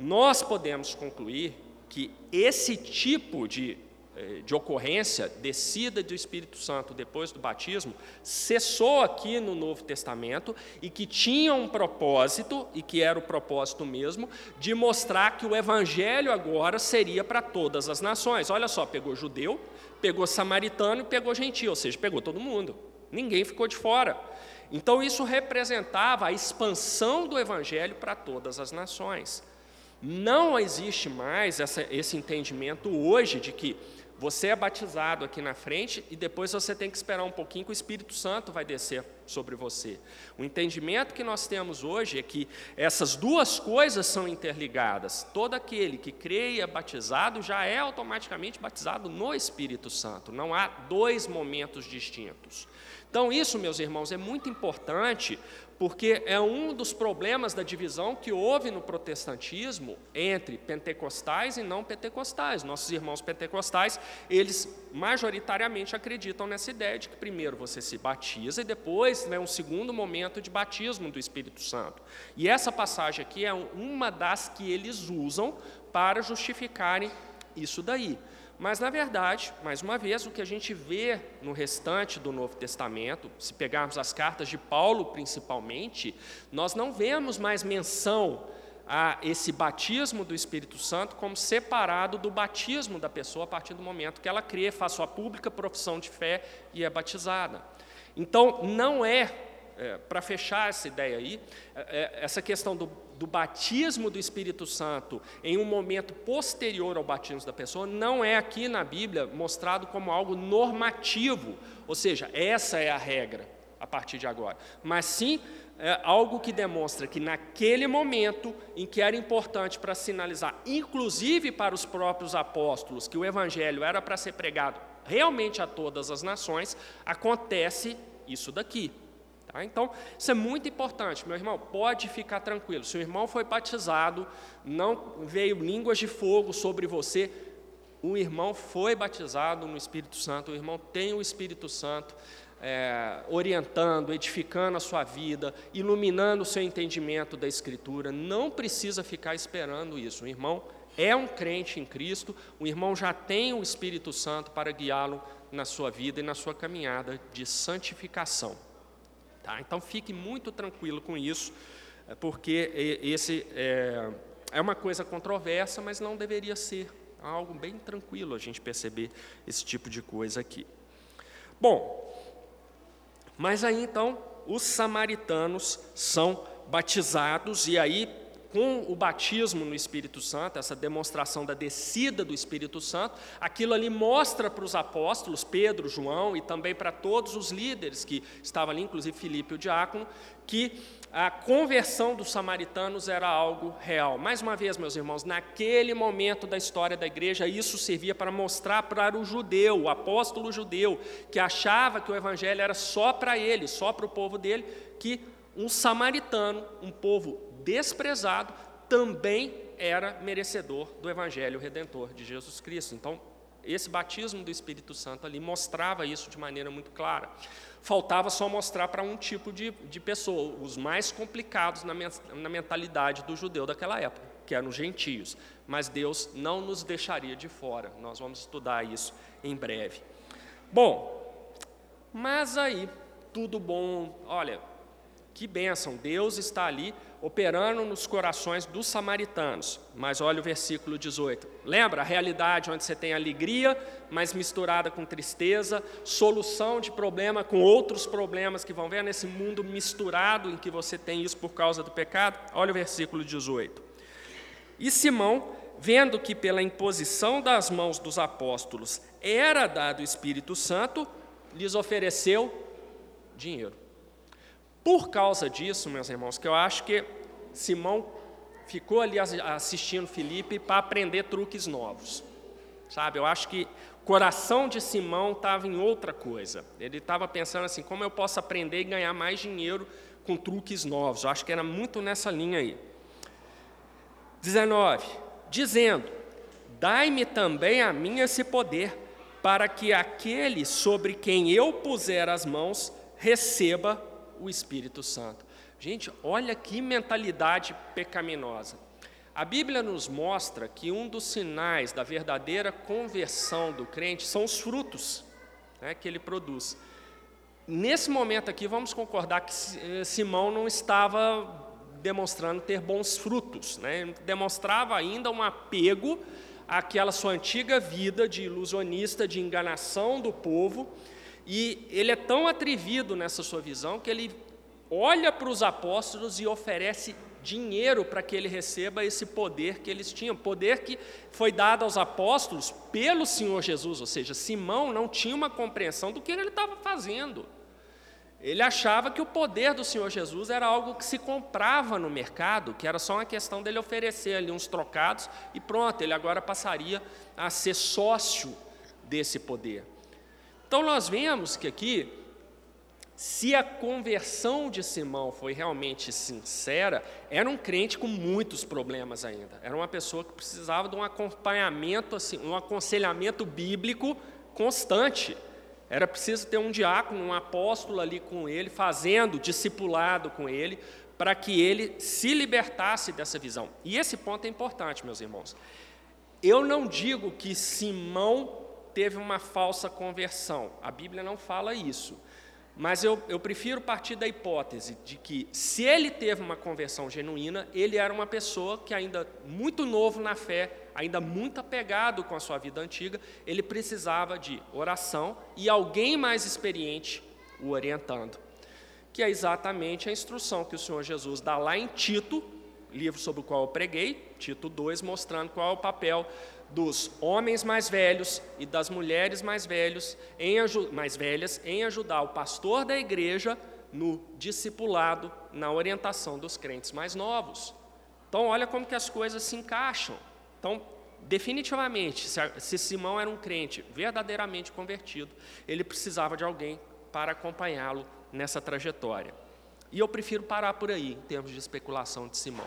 nós podemos concluir que esse tipo de, eh, de ocorrência, descida do Espírito Santo depois do batismo, cessou aqui no Novo Testamento e que tinha um propósito, e que era o propósito mesmo, de mostrar que o Evangelho agora seria para todas as nações. Olha só, pegou judeu, pegou samaritano e pegou gentil, ou seja, pegou todo mundo, ninguém ficou de fora. Então, isso representava a expansão do Evangelho para todas as nações. Não existe mais essa, esse entendimento hoje de que você é batizado aqui na frente e depois você tem que esperar um pouquinho que o Espírito Santo vai descer sobre você. O entendimento que nós temos hoje é que essas duas coisas são interligadas. Todo aquele que crê e é batizado já é automaticamente batizado no Espírito Santo. Não há dois momentos distintos. Então, isso, meus irmãos, é muito importante, porque é um dos problemas da divisão que houve no protestantismo entre pentecostais e não pentecostais. Nossos irmãos pentecostais, eles majoritariamente acreditam nessa ideia de que primeiro você se batiza e depois né, um segundo momento de batismo do Espírito Santo. E essa passagem aqui é uma das que eles usam para justificarem isso daí. Mas, na verdade, mais uma vez, o que a gente vê no restante do Novo Testamento, se pegarmos as cartas de Paulo principalmente, nós não vemos mais menção a esse batismo do Espírito Santo como separado do batismo da pessoa a partir do momento que ela crê, faz sua pública profissão de fé e é batizada. Então, não é, é para fechar essa ideia aí, é, é, essa questão do do batismo do Espírito Santo em um momento posterior ao batismo da pessoa não é aqui na Bíblia mostrado como algo normativo, ou seja, essa é a regra a partir de agora, mas sim é algo que demonstra que naquele momento em que era importante para sinalizar, inclusive para os próprios apóstolos, que o evangelho era para ser pregado realmente a todas as nações, acontece isso daqui. Tá? Então, isso é muito importante, meu irmão. Pode ficar tranquilo. Se o irmão foi batizado, não veio línguas de fogo sobre você, o irmão foi batizado no Espírito Santo, o irmão tem o Espírito Santo é, orientando, edificando a sua vida, iluminando o seu entendimento da Escritura. Não precisa ficar esperando isso. O irmão é um crente em Cristo, o irmão já tem o Espírito Santo para guiá-lo na sua vida e na sua caminhada de santificação. Tá? Então fique muito tranquilo com isso, é, porque esse é, é uma coisa controversa, mas não deveria ser algo bem tranquilo a gente perceber esse tipo de coisa aqui. Bom, mas aí então os samaritanos são batizados e aí com o batismo no Espírito Santo, essa demonstração da descida do Espírito Santo, aquilo ali mostra para os apóstolos, Pedro, João e também para todos os líderes que estavam ali, inclusive Filipe, o diácono, que a conversão dos samaritanos era algo real. Mais uma vez, meus irmãos, naquele momento da história da igreja, isso servia para mostrar para o judeu, o apóstolo judeu, que achava que o evangelho era só para ele, só para o povo dele, que um samaritano, um povo desprezado, também era merecedor do Evangelho Redentor de Jesus Cristo. Então, esse batismo do Espírito Santo ali mostrava isso de maneira muito clara. Faltava só mostrar para um tipo de, de pessoa, os mais complicados na, na mentalidade do judeu daquela época, que eram os gentios. Mas Deus não nos deixaria de fora. Nós vamos estudar isso em breve. Bom, mas aí, tudo bom. Olha, que bênção, Deus está ali operando nos corações dos samaritanos. Mas olha o versículo 18. Lembra a realidade onde você tem alegria, mas misturada com tristeza, solução de problema com outros problemas que vão ver nesse mundo misturado em que você tem isso por causa do pecado? Olha o versículo 18. E Simão, vendo que pela imposição das mãos dos apóstolos era dado o Espírito Santo, lhes ofereceu dinheiro. Por causa disso, meus irmãos, que eu acho que Simão ficou ali assistindo Felipe para aprender truques novos. Sabe, eu acho que o coração de Simão estava em outra coisa. Ele estava pensando assim, como eu posso aprender e ganhar mais dinheiro com truques novos. Eu acho que era muito nessa linha aí. 19. Dizendo: Dai-me também a mim esse poder, para que aquele sobre quem eu puser as mãos receba o Espírito Santo. Gente, olha que mentalidade pecaminosa. A Bíblia nos mostra que um dos sinais da verdadeira conversão do crente são os frutos né, que ele produz. Nesse momento aqui, vamos concordar que eh, Simão não estava demonstrando ter bons frutos, né? demonstrava ainda um apego àquela sua antiga vida de ilusionista, de enganação do povo, e ele é tão atrevido nessa sua visão que ele olha para os apóstolos e oferece dinheiro para que ele receba esse poder que eles tinham, poder que foi dado aos apóstolos pelo Senhor Jesus, ou seja, Simão não tinha uma compreensão do que ele estava fazendo. Ele achava que o poder do Senhor Jesus era algo que se comprava no mercado, que era só uma questão dele oferecer ali uns trocados e pronto, ele agora passaria a ser sócio desse poder. Então nós vemos que aqui, se a conversão de Simão foi realmente sincera, era um crente com muitos problemas ainda. Era uma pessoa que precisava de um acompanhamento, assim, um aconselhamento bíblico constante. Era preciso ter um diácono, um apóstolo ali com ele, fazendo discipulado com ele, para que ele se libertasse dessa visão. E esse ponto é importante, meus irmãos. Eu não digo que Simão teve uma falsa conversão. A Bíblia não fala isso. Mas eu, eu prefiro partir da hipótese de que, se ele teve uma conversão genuína, ele era uma pessoa que, ainda muito novo na fé, ainda muito apegado com a sua vida antiga, ele precisava de oração e alguém mais experiente o orientando. Que é exatamente a instrução que o Senhor Jesus dá lá em Tito, livro sobre o qual eu preguei, Tito 2, mostrando qual é o papel dos homens mais velhos e das mulheres mais, velhos, em, mais velhas em ajudar o pastor da igreja no discipulado, na orientação dos crentes mais novos. Então, olha como que as coisas se encaixam. Então, definitivamente, se Simão era um crente verdadeiramente convertido, ele precisava de alguém para acompanhá-lo nessa trajetória. E eu prefiro parar por aí, em termos de especulação de Simão.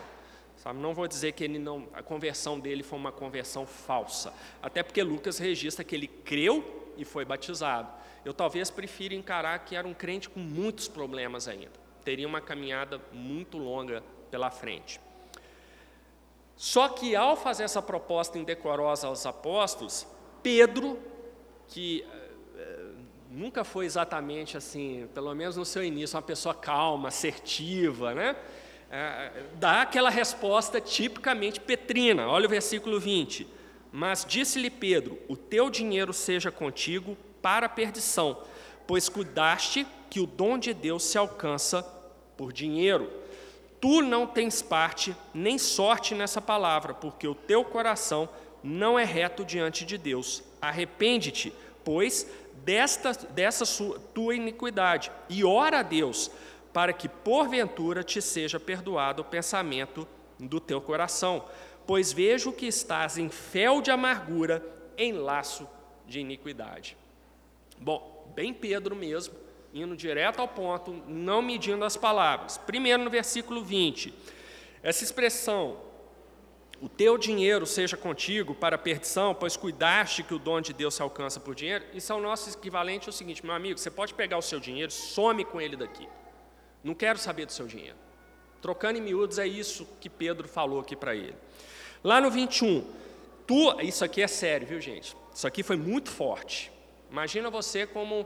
Sabe? Não vou dizer que ele não, a conversão dele foi uma conversão falsa, até porque Lucas registra que ele creu e foi batizado. Eu talvez prefira encarar que era um crente com muitos problemas ainda, teria uma caminhada muito longa pela frente. Só que ao fazer essa proposta indecorosa aos apóstolos, Pedro, que nunca foi exatamente assim, pelo menos no seu início, uma pessoa calma, assertiva, né? É, dá aquela resposta tipicamente petrina. Olha o versículo 20. Mas disse-lhe Pedro: O teu dinheiro seja contigo para a perdição, pois cuidaste que o dom de Deus se alcança por dinheiro. Tu não tens parte nem sorte nessa palavra, porque o teu coração não é reto diante de Deus. Arrepende-te, pois desta, dessa sua, tua iniquidade e ora a Deus para que porventura te seja perdoado o pensamento do teu coração, pois vejo que estás em fel de amargura, em laço de iniquidade. Bom, bem Pedro mesmo, indo direto ao ponto, não medindo as palavras. Primeiro no versículo 20, essa expressão o teu dinheiro seja contigo para a perdição, pois cuidaste que o dom de Deus se alcança por dinheiro. Isso é o nosso equivalente ao seguinte, meu amigo, você pode pegar o seu dinheiro, some com ele daqui. Não quero saber do seu dinheiro. Trocando em miúdos é isso que Pedro falou aqui para ele. Lá no 21, tu, isso aqui é sério, viu gente? Isso aqui foi muito forte. Imagina você como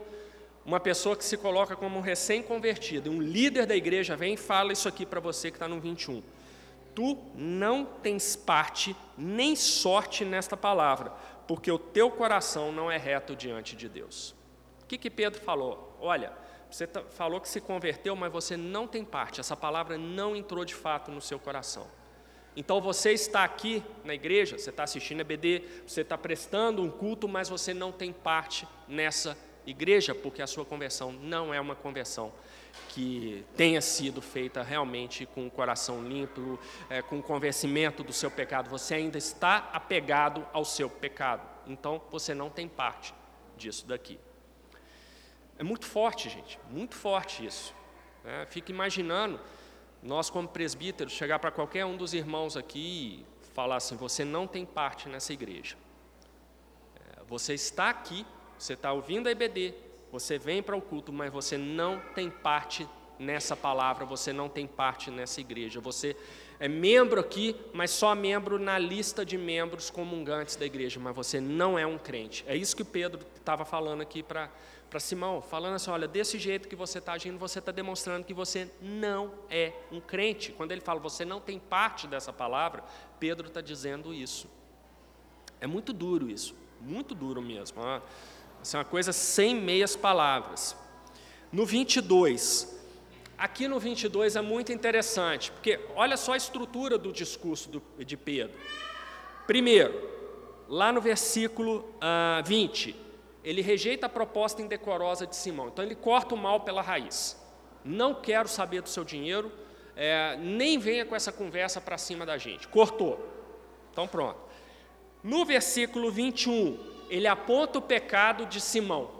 uma pessoa que se coloca como um recém-convertido, um líder da igreja vem e fala isso aqui para você que está no 21 tu não tens parte nem sorte nesta palavra, porque o teu coração não é reto diante de Deus. O que, que Pedro falou? Olha, você tá, falou que se converteu, mas você não tem parte, essa palavra não entrou de fato no seu coração. Então você está aqui na igreja, você está assistindo a BD, você está prestando um culto, mas você não tem parte nessa igreja, porque a sua conversão não é uma conversão que tenha sido feita realmente com o coração limpo, é, com o convencimento do seu pecado. Você ainda está apegado ao seu pecado. Então você não tem parte disso daqui. É muito forte, gente, muito forte isso. É, fica imaginando nós, como presbíteros, chegar para qualquer um dos irmãos aqui e falar assim: você não tem parte nessa igreja. É, você está aqui, você está ouvindo a IBD, você vem para o culto, mas você não tem parte nessa palavra, você não tem parte nessa igreja. Você é membro aqui, mas só membro na lista de membros comungantes da igreja, mas você não é um crente. É isso que Pedro estava falando aqui para Simão, falando assim: olha, desse jeito que você está agindo, você está demonstrando que você não é um crente. Quando ele fala você não tem parte dessa palavra, Pedro está dizendo isso. É muito duro isso, muito duro mesmo. É uma coisa sem meias palavras. No 22, aqui no 22 é muito interessante, porque olha só a estrutura do discurso do, de Pedro. Primeiro, lá no versículo uh, ah, 20, ele rejeita a proposta indecorosa de Simão, então ele corta o mal pela raiz. Não quero saber do seu dinheiro, é, nem venha com essa conversa para cima da gente. Cortou. Então pronto. No versículo 21, ele aponta o pecado de Simão.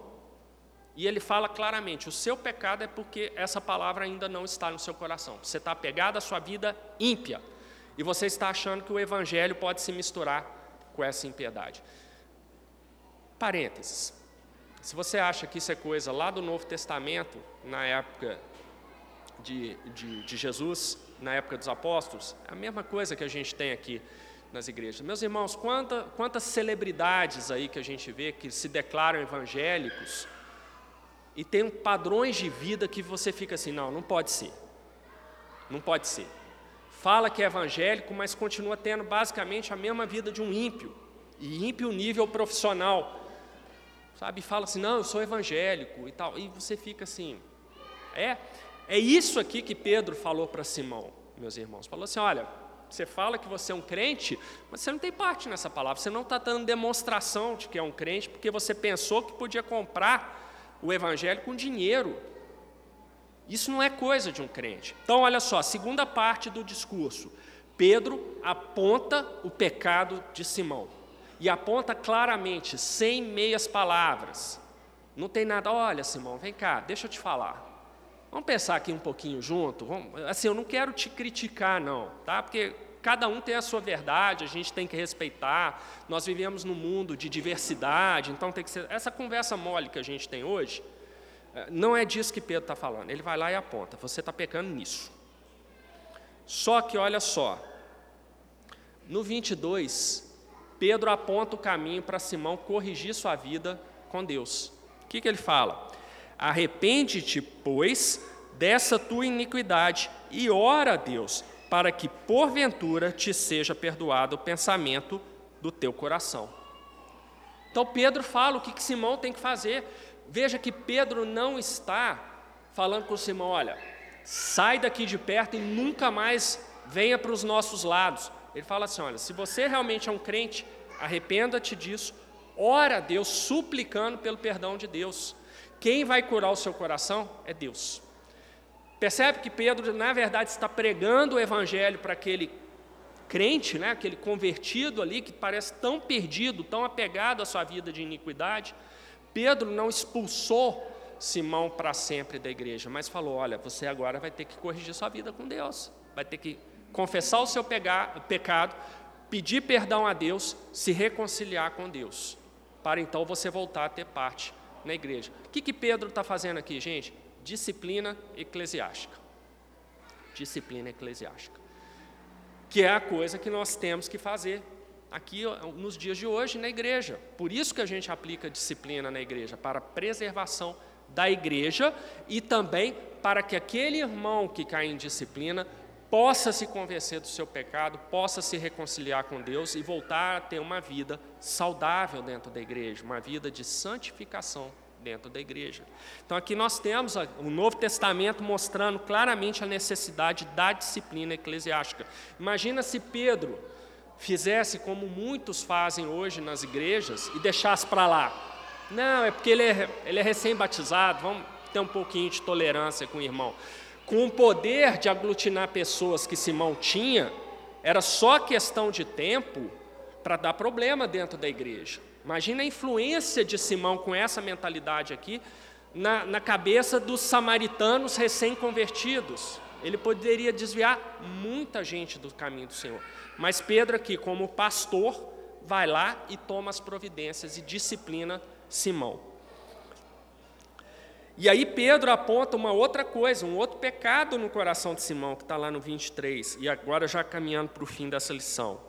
E ele fala claramente: o seu pecado é porque essa palavra ainda não está no seu coração. Você está apegado à sua vida ímpia. E você está achando que o evangelho pode se misturar com essa impiedade. Parênteses. Se você acha que isso é coisa lá do Novo Testamento, na época de, de, de Jesus, na época dos apóstolos, é a mesma coisa que a gente tem aqui nas igrejas. Meus irmãos, quanta, quantas celebridades aí que a gente vê que se declaram evangélicos e tem padrões de vida que você fica assim, não, não pode ser. Não pode ser. Fala que é evangélico, mas continua tendo basicamente a mesma vida de um ímpio. E ímpio nível profissional. Sabe? Fala assim, não, eu sou evangélico e tal. E você fica assim. É, é isso aqui que Pedro falou para Simão, meus irmãos. Falou assim: olha, você fala que você é um crente, mas você não tem parte nessa palavra. Você não está dando demonstração de que é um crente, porque você pensou que podia comprar o evangelho com dinheiro. Isso não é coisa de um crente. Então, olha só, segunda parte do discurso. Pedro aponta o pecado de Simão. E aponta claramente, sem meias palavras. Não tem nada, olha, Simão, vem cá, deixa eu te falar. Vamos pensar aqui um pouquinho junto? Vamos, assim, eu não quero te criticar, não, tá? Porque cada um tem a sua verdade, a gente tem que respeitar. Nós vivemos num mundo de diversidade, então tem que ser. Essa conversa mole que a gente tem hoje, eh, não é disso que Pedro está falando. Ele vai lá e aponta: você está pecando nisso. Só que olha só, no 22, Pedro aponta o caminho para Simão corrigir sua vida com Deus. O que, que ele fala? Arrepende-te, pois, dessa tua iniquidade e ora a Deus, para que porventura te seja perdoado o pensamento do teu coração. Então Pedro fala o que, que Simão tem que fazer. Veja que Pedro não está falando com Simão: olha, sai daqui de perto e nunca mais venha para os nossos lados. Ele fala assim: olha, se você realmente é um crente, arrependa-te disso, ora a Deus, suplicando pelo perdão de Deus. Quem vai curar o seu coração é Deus. Percebe que Pedro, na verdade, está pregando o evangelho para aquele crente, né, aquele convertido ali, que parece tão perdido, tão apegado à sua vida de iniquidade. Pedro não expulsou Simão para sempre da igreja, mas falou: olha, você agora vai ter que corrigir sua vida com Deus, vai ter que confessar o seu pecado, pedir perdão a Deus, se reconciliar com Deus, para então você voltar a ter parte na igreja. O que, que Pedro está fazendo aqui, gente? Disciplina eclesiástica. Disciplina eclesiástica. Que é a coisa que nós temos que fazer aqui nos dias de hoje na igreja. Por isso que a gente aplica disciplina na igreja, para preservação da igreja e também para que aquele irmão que cai em disciplina possa se convencer do seu pecado, possa se reconciliar com Deus e voltar a ter uma vida saudável dentro da igreja, uma vida de santificação dentro da igreja. Então aqui nós temos o Novo Testamento mostrando claramente a necessidade da disciplina eclesiástica. Imagina se Pedro fizesse como muitos fazem hoje nas igrejas e deixasse para lá. Não, é porque ele é, ele é recém-batizado, vamos ter um pouquinho de tolerância com o irmão com o poder de aglutinar pessoas que Simão tinha, era só questão de tempo para dar problema dentro da igreja. Imagina a influência de Simão com essa mentalidade aqui na, na cabeça dos samaritanos recém-convertidos. Ele poderia desviar muita gente do caminho do Senhor. Mas Pedro, aqui, como pastor, vai lá e toma as providências e disciplina Simão. E aí Pedro aponta uma outra coisa, um outro pecado no coração de Simão, que está lá no 23, e agora já caminhando para o fim dessa lição.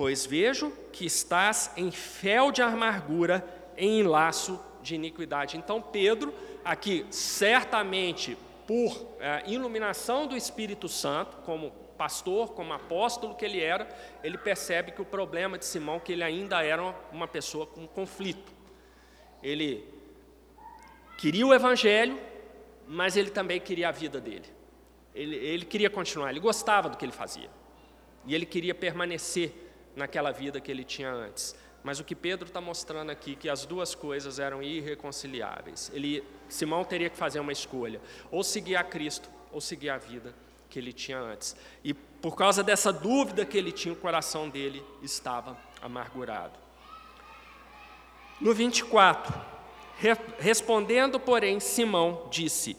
Pois vejo que estás em fel de amargura, em laço de iniquidade. Então Pedro, aqui, certamente por é, iluminação do Espírito Santo, como pastor, como apóstolo que ele era, ele percebe que o problema de Simão, que ele ainda era uma pessoa com conflito. Ele queria o evangelho, mas ele também queria a vida dele. Ele, ele queria continuar, ele gostava do que ele fazia. E ele queria permanecer naquela vida que ele tinha antes. Mas o que Pedro está mostrando aqui, que as duas coisas eram irreconciliáveis. Ele, Simão teria que fazer uma escolha: ou seguir a Cristo, ou seguir a vida que ele tinha antes. E por causa dessa dúvida que ele tinha, o coração dele estava amargurado. No 24, Respondendo, porém, Simão disse: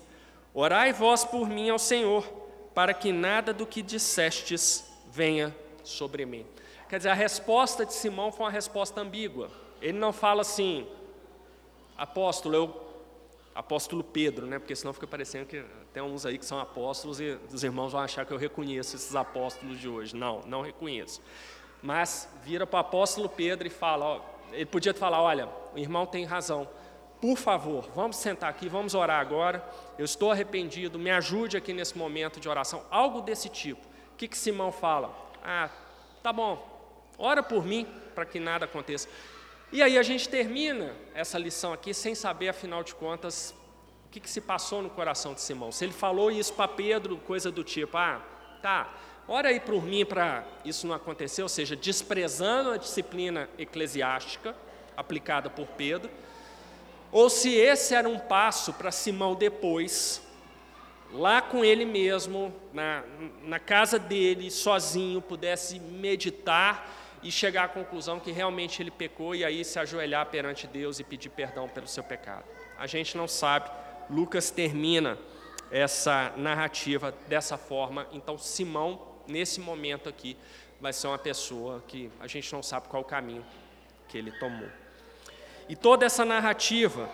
Orai vós por mim ao Senhor, para que nada do que dissestes venha sobre mim. Quer dizer, a resposta de Simão foi uma resposta ambígua. Ele não fala assim, apóstolo, eu, apóstolo Pedro, né? Porque senão fica parecendo que tem uns aí que são apóstolos e os irmãos vão achar que eu reconheço esses apóstolos de hoje. Não, não reconheço. Mas vira para o apóstolo Pedro e fala, ó, ele podia falar, olha, o irmão tem razão por favor, vamos sentar aqui, vamos orar agora. Eu estou arrependido, me ajude aqui nesse momento de oração. Algo desse tipo. O que, que Simão fala? Ah, tá bom, ora por mim para que nada aconteça. E aí a gente termina essa lição aqui sem saber, afinal de contas, o que, que se passou no coração de Simão. Se ele falou isso para Pedro, coisa do tipo, ah, tá, ora aí por mim para isso não acontecer, ou seja, desprezando a disciplina eclesiástica aplicada por Pedro ou se esse era um passo para Simão depois, lá com ele mesmo, na, na casa dele, sozinho, pudesse meditar e chegar à conclusão que realmente ele pecou e aí se ajoelhar perante Deus e pedir perdão pelo seu pecado. A gente não sabe. Lucas termina essa narrativa dessa forma. Então, Simão, nesse momento aqui, vai ser uma pessoa que a gente não sabe qual o caminho que ele tomou. E toda essa narrativa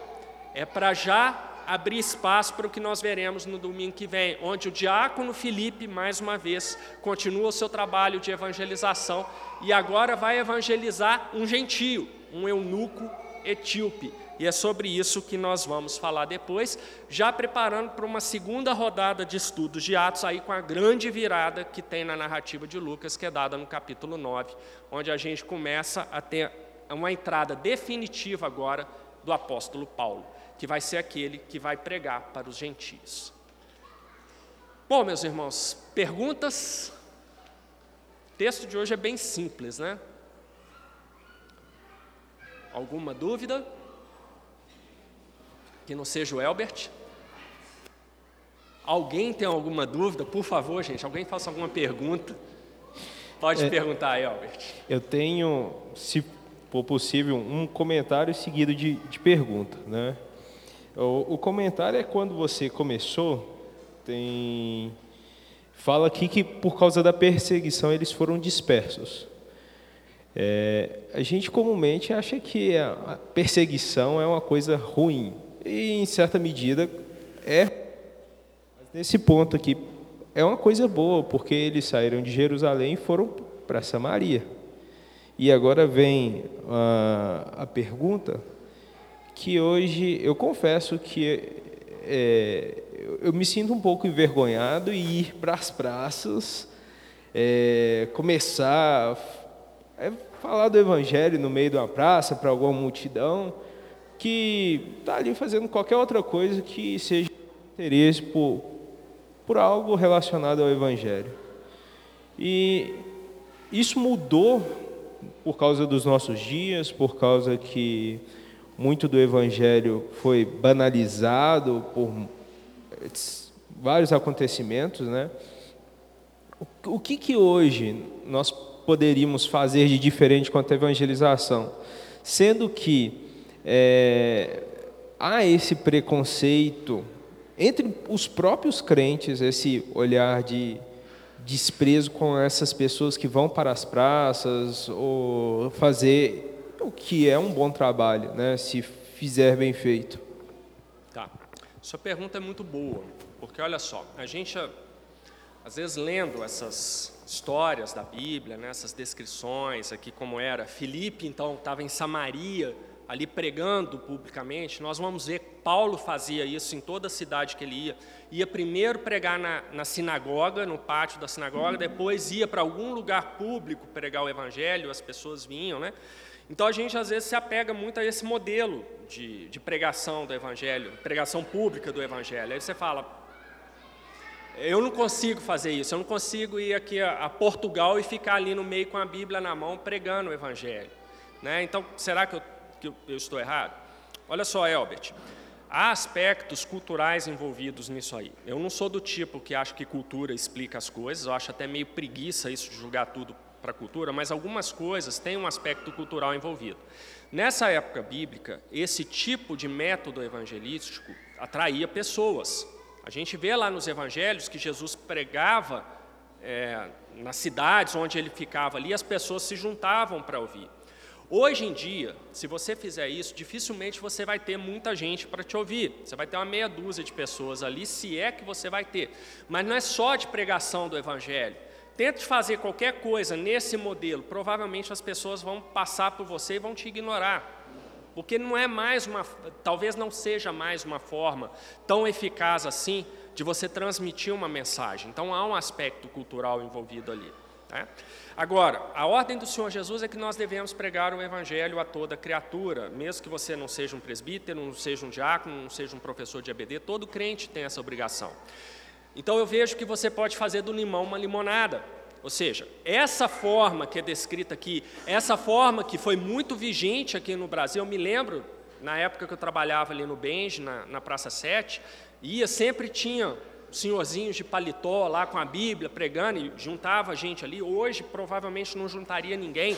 é para já abrir espaço para o que nós veremos no domingo que vem, onde o diácono Felipe, mais uma vez, continua o seu trabalho de evangelização e agora vai evangelizar um gentio, um eunuco etíope. E é sobre isso que nós vamos falar depois, já preparando para uma segunda rodada de estudos de Atos, aí com a grande virada que tem na narrativa de Lucas, que é dada no capítulo 9, onde a gente começa a ter uma entrada definitiva agora do apóstolo Paulo, que vai ser aquele que vai pregar para os gentios. Bom, meus irmãos, perguntas? O texto de hoje é bem simples, né? Alguma dúvida? Que não seja o Elbert? Alguém tem alguma dúvida? Por favor, gente, alguém faça alguma pergunta. Pode é, perguntar, Elbert. Eu tenho, se for possível, um comentário seguido de, de pergunta. Né? O, o comentário é quando você começou, tem fala aqui que por causa da perseguição eles foram dispersos. É, a gente comumente acha que a perseguição é uma coisa ruim, e em certa medida é. Mas nesse ponto aqui, é uma coisa boa, porque eles saíram de Jerusalém e foram para Samaria. E agora vem a, a pergunta que hoje eu confesso que é, eu me sinto um pouco envergonhado em ir para as praças, é, começar é falar do Evangelho no meio de uma praça para alguma multidão que está ali fazendo qualquer outra coisa que seja interesse por, por algo relacionado ao Evangelho. E isso mudou por causa dos nossos dias, por causa que muito do Evangelho foi banalizado por vários acontecimentos, né? O que que hoje nós poderíamos fazer de diferente quanto à evangelização? Sendo que é, há esse preconceito entre os próprios crentes, esse olhar de desprezo com essas pessoas que vão para as praças ou fazer o que é um bom trabalho, né, se fizer bem feito. Tá. Sua pergunta é muito boa, porque olha só, a gente às vezes lendo essas histórias da Bíblia, né, essas descrições aqui como era, Filipe então estava em Samaria, ali pregando publicamente, nós vamos ver Paulo fazia isso em toda a cidade que ele ia. Ia primeiro pregar na, na sinagoga, no pátio da sinagoga, depois ia para algum lugar público pregar o evangelho, as pessoas vinham, né? Então a gente às vezes se apega muito a esse modelo de, de pregação do evangelho, pregação pública do evangelho. Aí você fala, eu não consigo fazer isso, eu não consigo ir aqui a, Portugal e ficar ali no meio com a Bíblia na mão pregando o Evangelho. Né? Então, será que eu, que eu estou errado? Olha só, Elbert, há aspectos culturais envolvidos nisso aí. Eu não sou do tipo que acha que cultura explica as coisas, eu acho até meio preguiça isso de julgar tudo para a cultura, mas algumas coisas têm um aspecto cultural envolvido. Nessa época bíblica, esse tipo de método evangelístico atraía pessoas. A gente vê lá nos evangelhos que Jesus pregava é, nas cidades onde ele ficava ali, as pessoas se juntavam para ouvir. Hoje em dia, se você fizer isso, dificilmente você vai ter muita gente para te ouvir. Você vai ter uma meia dúzia de pessoas ali, se é que você vai ter. Mas não é só de pregação do Evangelho. Tente fazer qualquer coisa nesse modelo, provavelmente as pessoas vão passar por você e vão te ignorar porque não é mais uma, talvez não seja mais uma forma tão eficaz assim de você transmitir uma mensagem. Então há um aspecto cultural envolvido ali. Né? Agora, a ordem do Senhor Jesus é que nós devemos pregar o Evangelho a toda criatura, mesmo que você não seja um presbítero, não seja um diácono, não seja um professor de ABD, todo crente tem essa obrigação. Então eu vejo que você pode fazer do limão uma limonada. Ou seja, essa forma que é descrita aqui, essa forma que foi muito vigente aqui no Brasil, eu me lembro, na época que eu trabalhava ali no Benji, na, na Praça 7, ia, sempre tinha senhorzinhos de paletó lá com a Bíblia pregando e juntava gente ali. Hoje, provavelmente, não juntaria ninguém.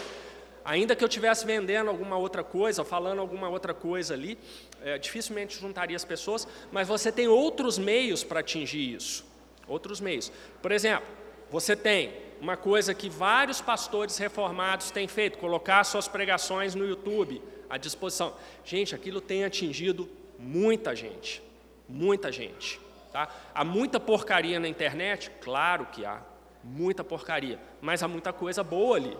Ainda que eu estivesse vendendo alguma outra coisa, falando alguma outra coisa ali, é, dificilmente juntaria as pessoas, mas você tem outros meios para atingir isso. Outros meios. Por exemplo, você tem uma coisa que vários pastores reformados têm feito, colocar suas pregações no YouTube à disposição. Gente, aquilo tem atingido muita gente, muita gente. Tá? Há muita porcaria na internet? Claro que há, muita porcaria, mas há muita coisa boa ali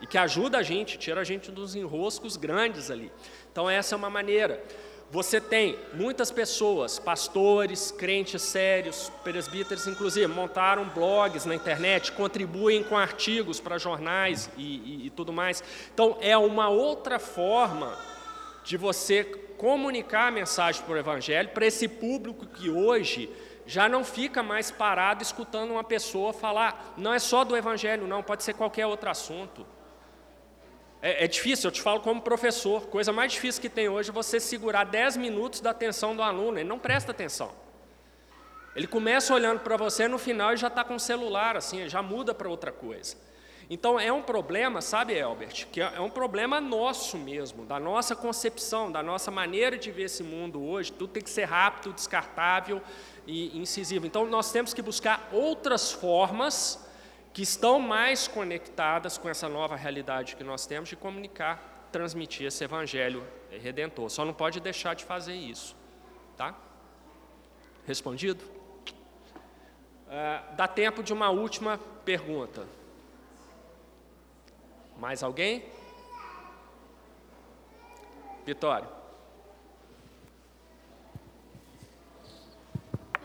e que ajuda a gente, tira a gente dos enroscos grandes ali. Então, essa é uma maneira. Você tem muitas pessoas, pastores, crentes sérios, presbíteros, inclusive, montaram blogs na internet, contribuem com artigos para jornais e, e, e tudo mais. Então, é uma outra forma de você comunicar a mensagem para o Evangelho para esse público que hoje já não fica mais parado escutando uma pessoa falar, não é só do Evangelho, não, pode ser qualquer outro assunto. É, é, difícil, eu te falo como professor, coisa mais difícil que tem hoje é você segurar 10 minutos da atenção do aluno, ele não presta atenção. Ele começa olhando para você, no final ele já está com o celular, assim, já muda para outra coisa. Então é um problema, sabe, Elbert, que é um problema nosso mesmo, da nossa concepção, da nossa maneira de ver esse mundo hoje. Tudo tem que ser rápido, descartável e incisivo. Então nós temos que buscar outras formas que estão mais conectadas com essa nova realidade que nós temos de comunicar, transmitir esse evangelho redentor. Só não pode deixar de fazer isso, tá? Respondido? Uh, dá tempo de uma última pergunta. Mais alguém? Vitória.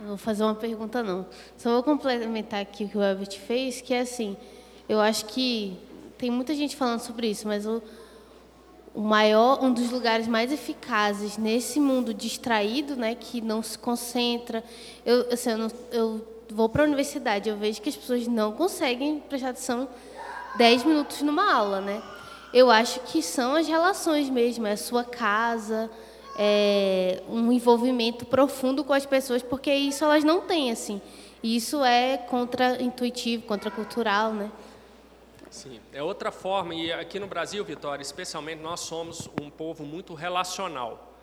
Vou fazer uma pergunta, não. Só vou complementar aqui o que o Elbert fez, que é assim, eu acho que tem muita gente falando sobre isso, mas o, o maior, um dos lugares mais eficazes nesse mundo distraído, né, que não se concentra. Eu, assim, eu, não, eu vou para a universidade, eu vejo que as pessoas não conseguem prestar atenção 10 minutos numa aula, né? Eu acho que são as relações mesmo, é a sua casa, é, um envolvimento profundo com as pessoas, porque isso elas não têm, assim. E isso é contra-intuitivo, contra-cultural, né? Sim, é outra forma. E aqui no Brasil, Vitória, especialmente, nós somos um povo muito relacional.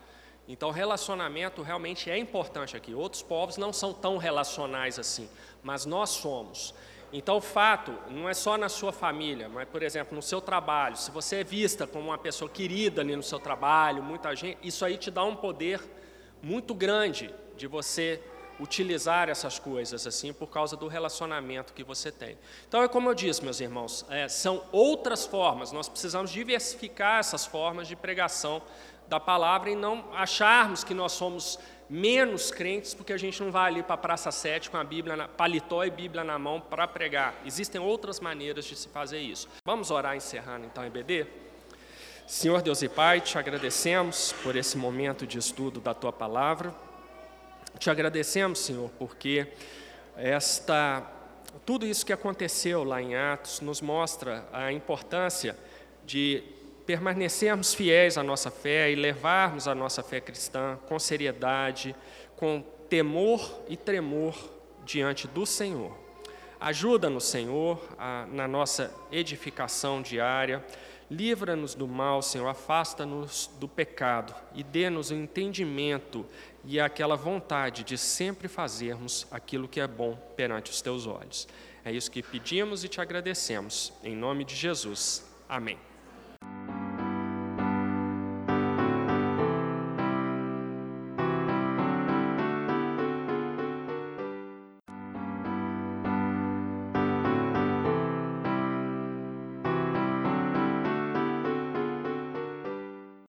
Então, relacionamento realmente é importante aqui. Outros povos não são tão relacionais assim, mas nós somos. Então, o fato não é só na sua família, mas, por exemplo, no seu trabalho. Se você é vista como uma pessoa querida ali no seu trabalho, muita gente, isso aí te dá um poder muito grande de você utilizar essas coisas assim por causa do relacionamento que você tem. Então, é como eu disse, meus irmãos, é, são outras formas. Nós precisamos diversificar essas formas de pregação da palavra e não acharmos que nós somos menos crentes porque a gente não vai ali para a Praça 7 com a Bíblia, na, paletó e Bíblia na mão para pregar. Existem outras maneiras de se fazer isso. Vamos orar encerrando então, EBD? Senhor Deus e Pai, te agradecemos por esse momento de estudo da Tua Palavra. Te agradecemos, Senhor, porque esta, tudo isso que aconteceu lá em Atos nos mostra a importância de permanecermos fiéis à nossa fé e levarmos a nossa fé cristã com seriedade, com temor e tremor diante do Senhor. Ajuda-nos, Senhor, a, na nossa edificação diária. Livra-nos do mal, Senhor, afasta-nos do pecado e dê-nos o entendimento e aquela vontade de sempre fazermos aquilo que é bom perante os teus olhos. É isso que pedimos e te agradecemos. Em nome de Jesus. Amém.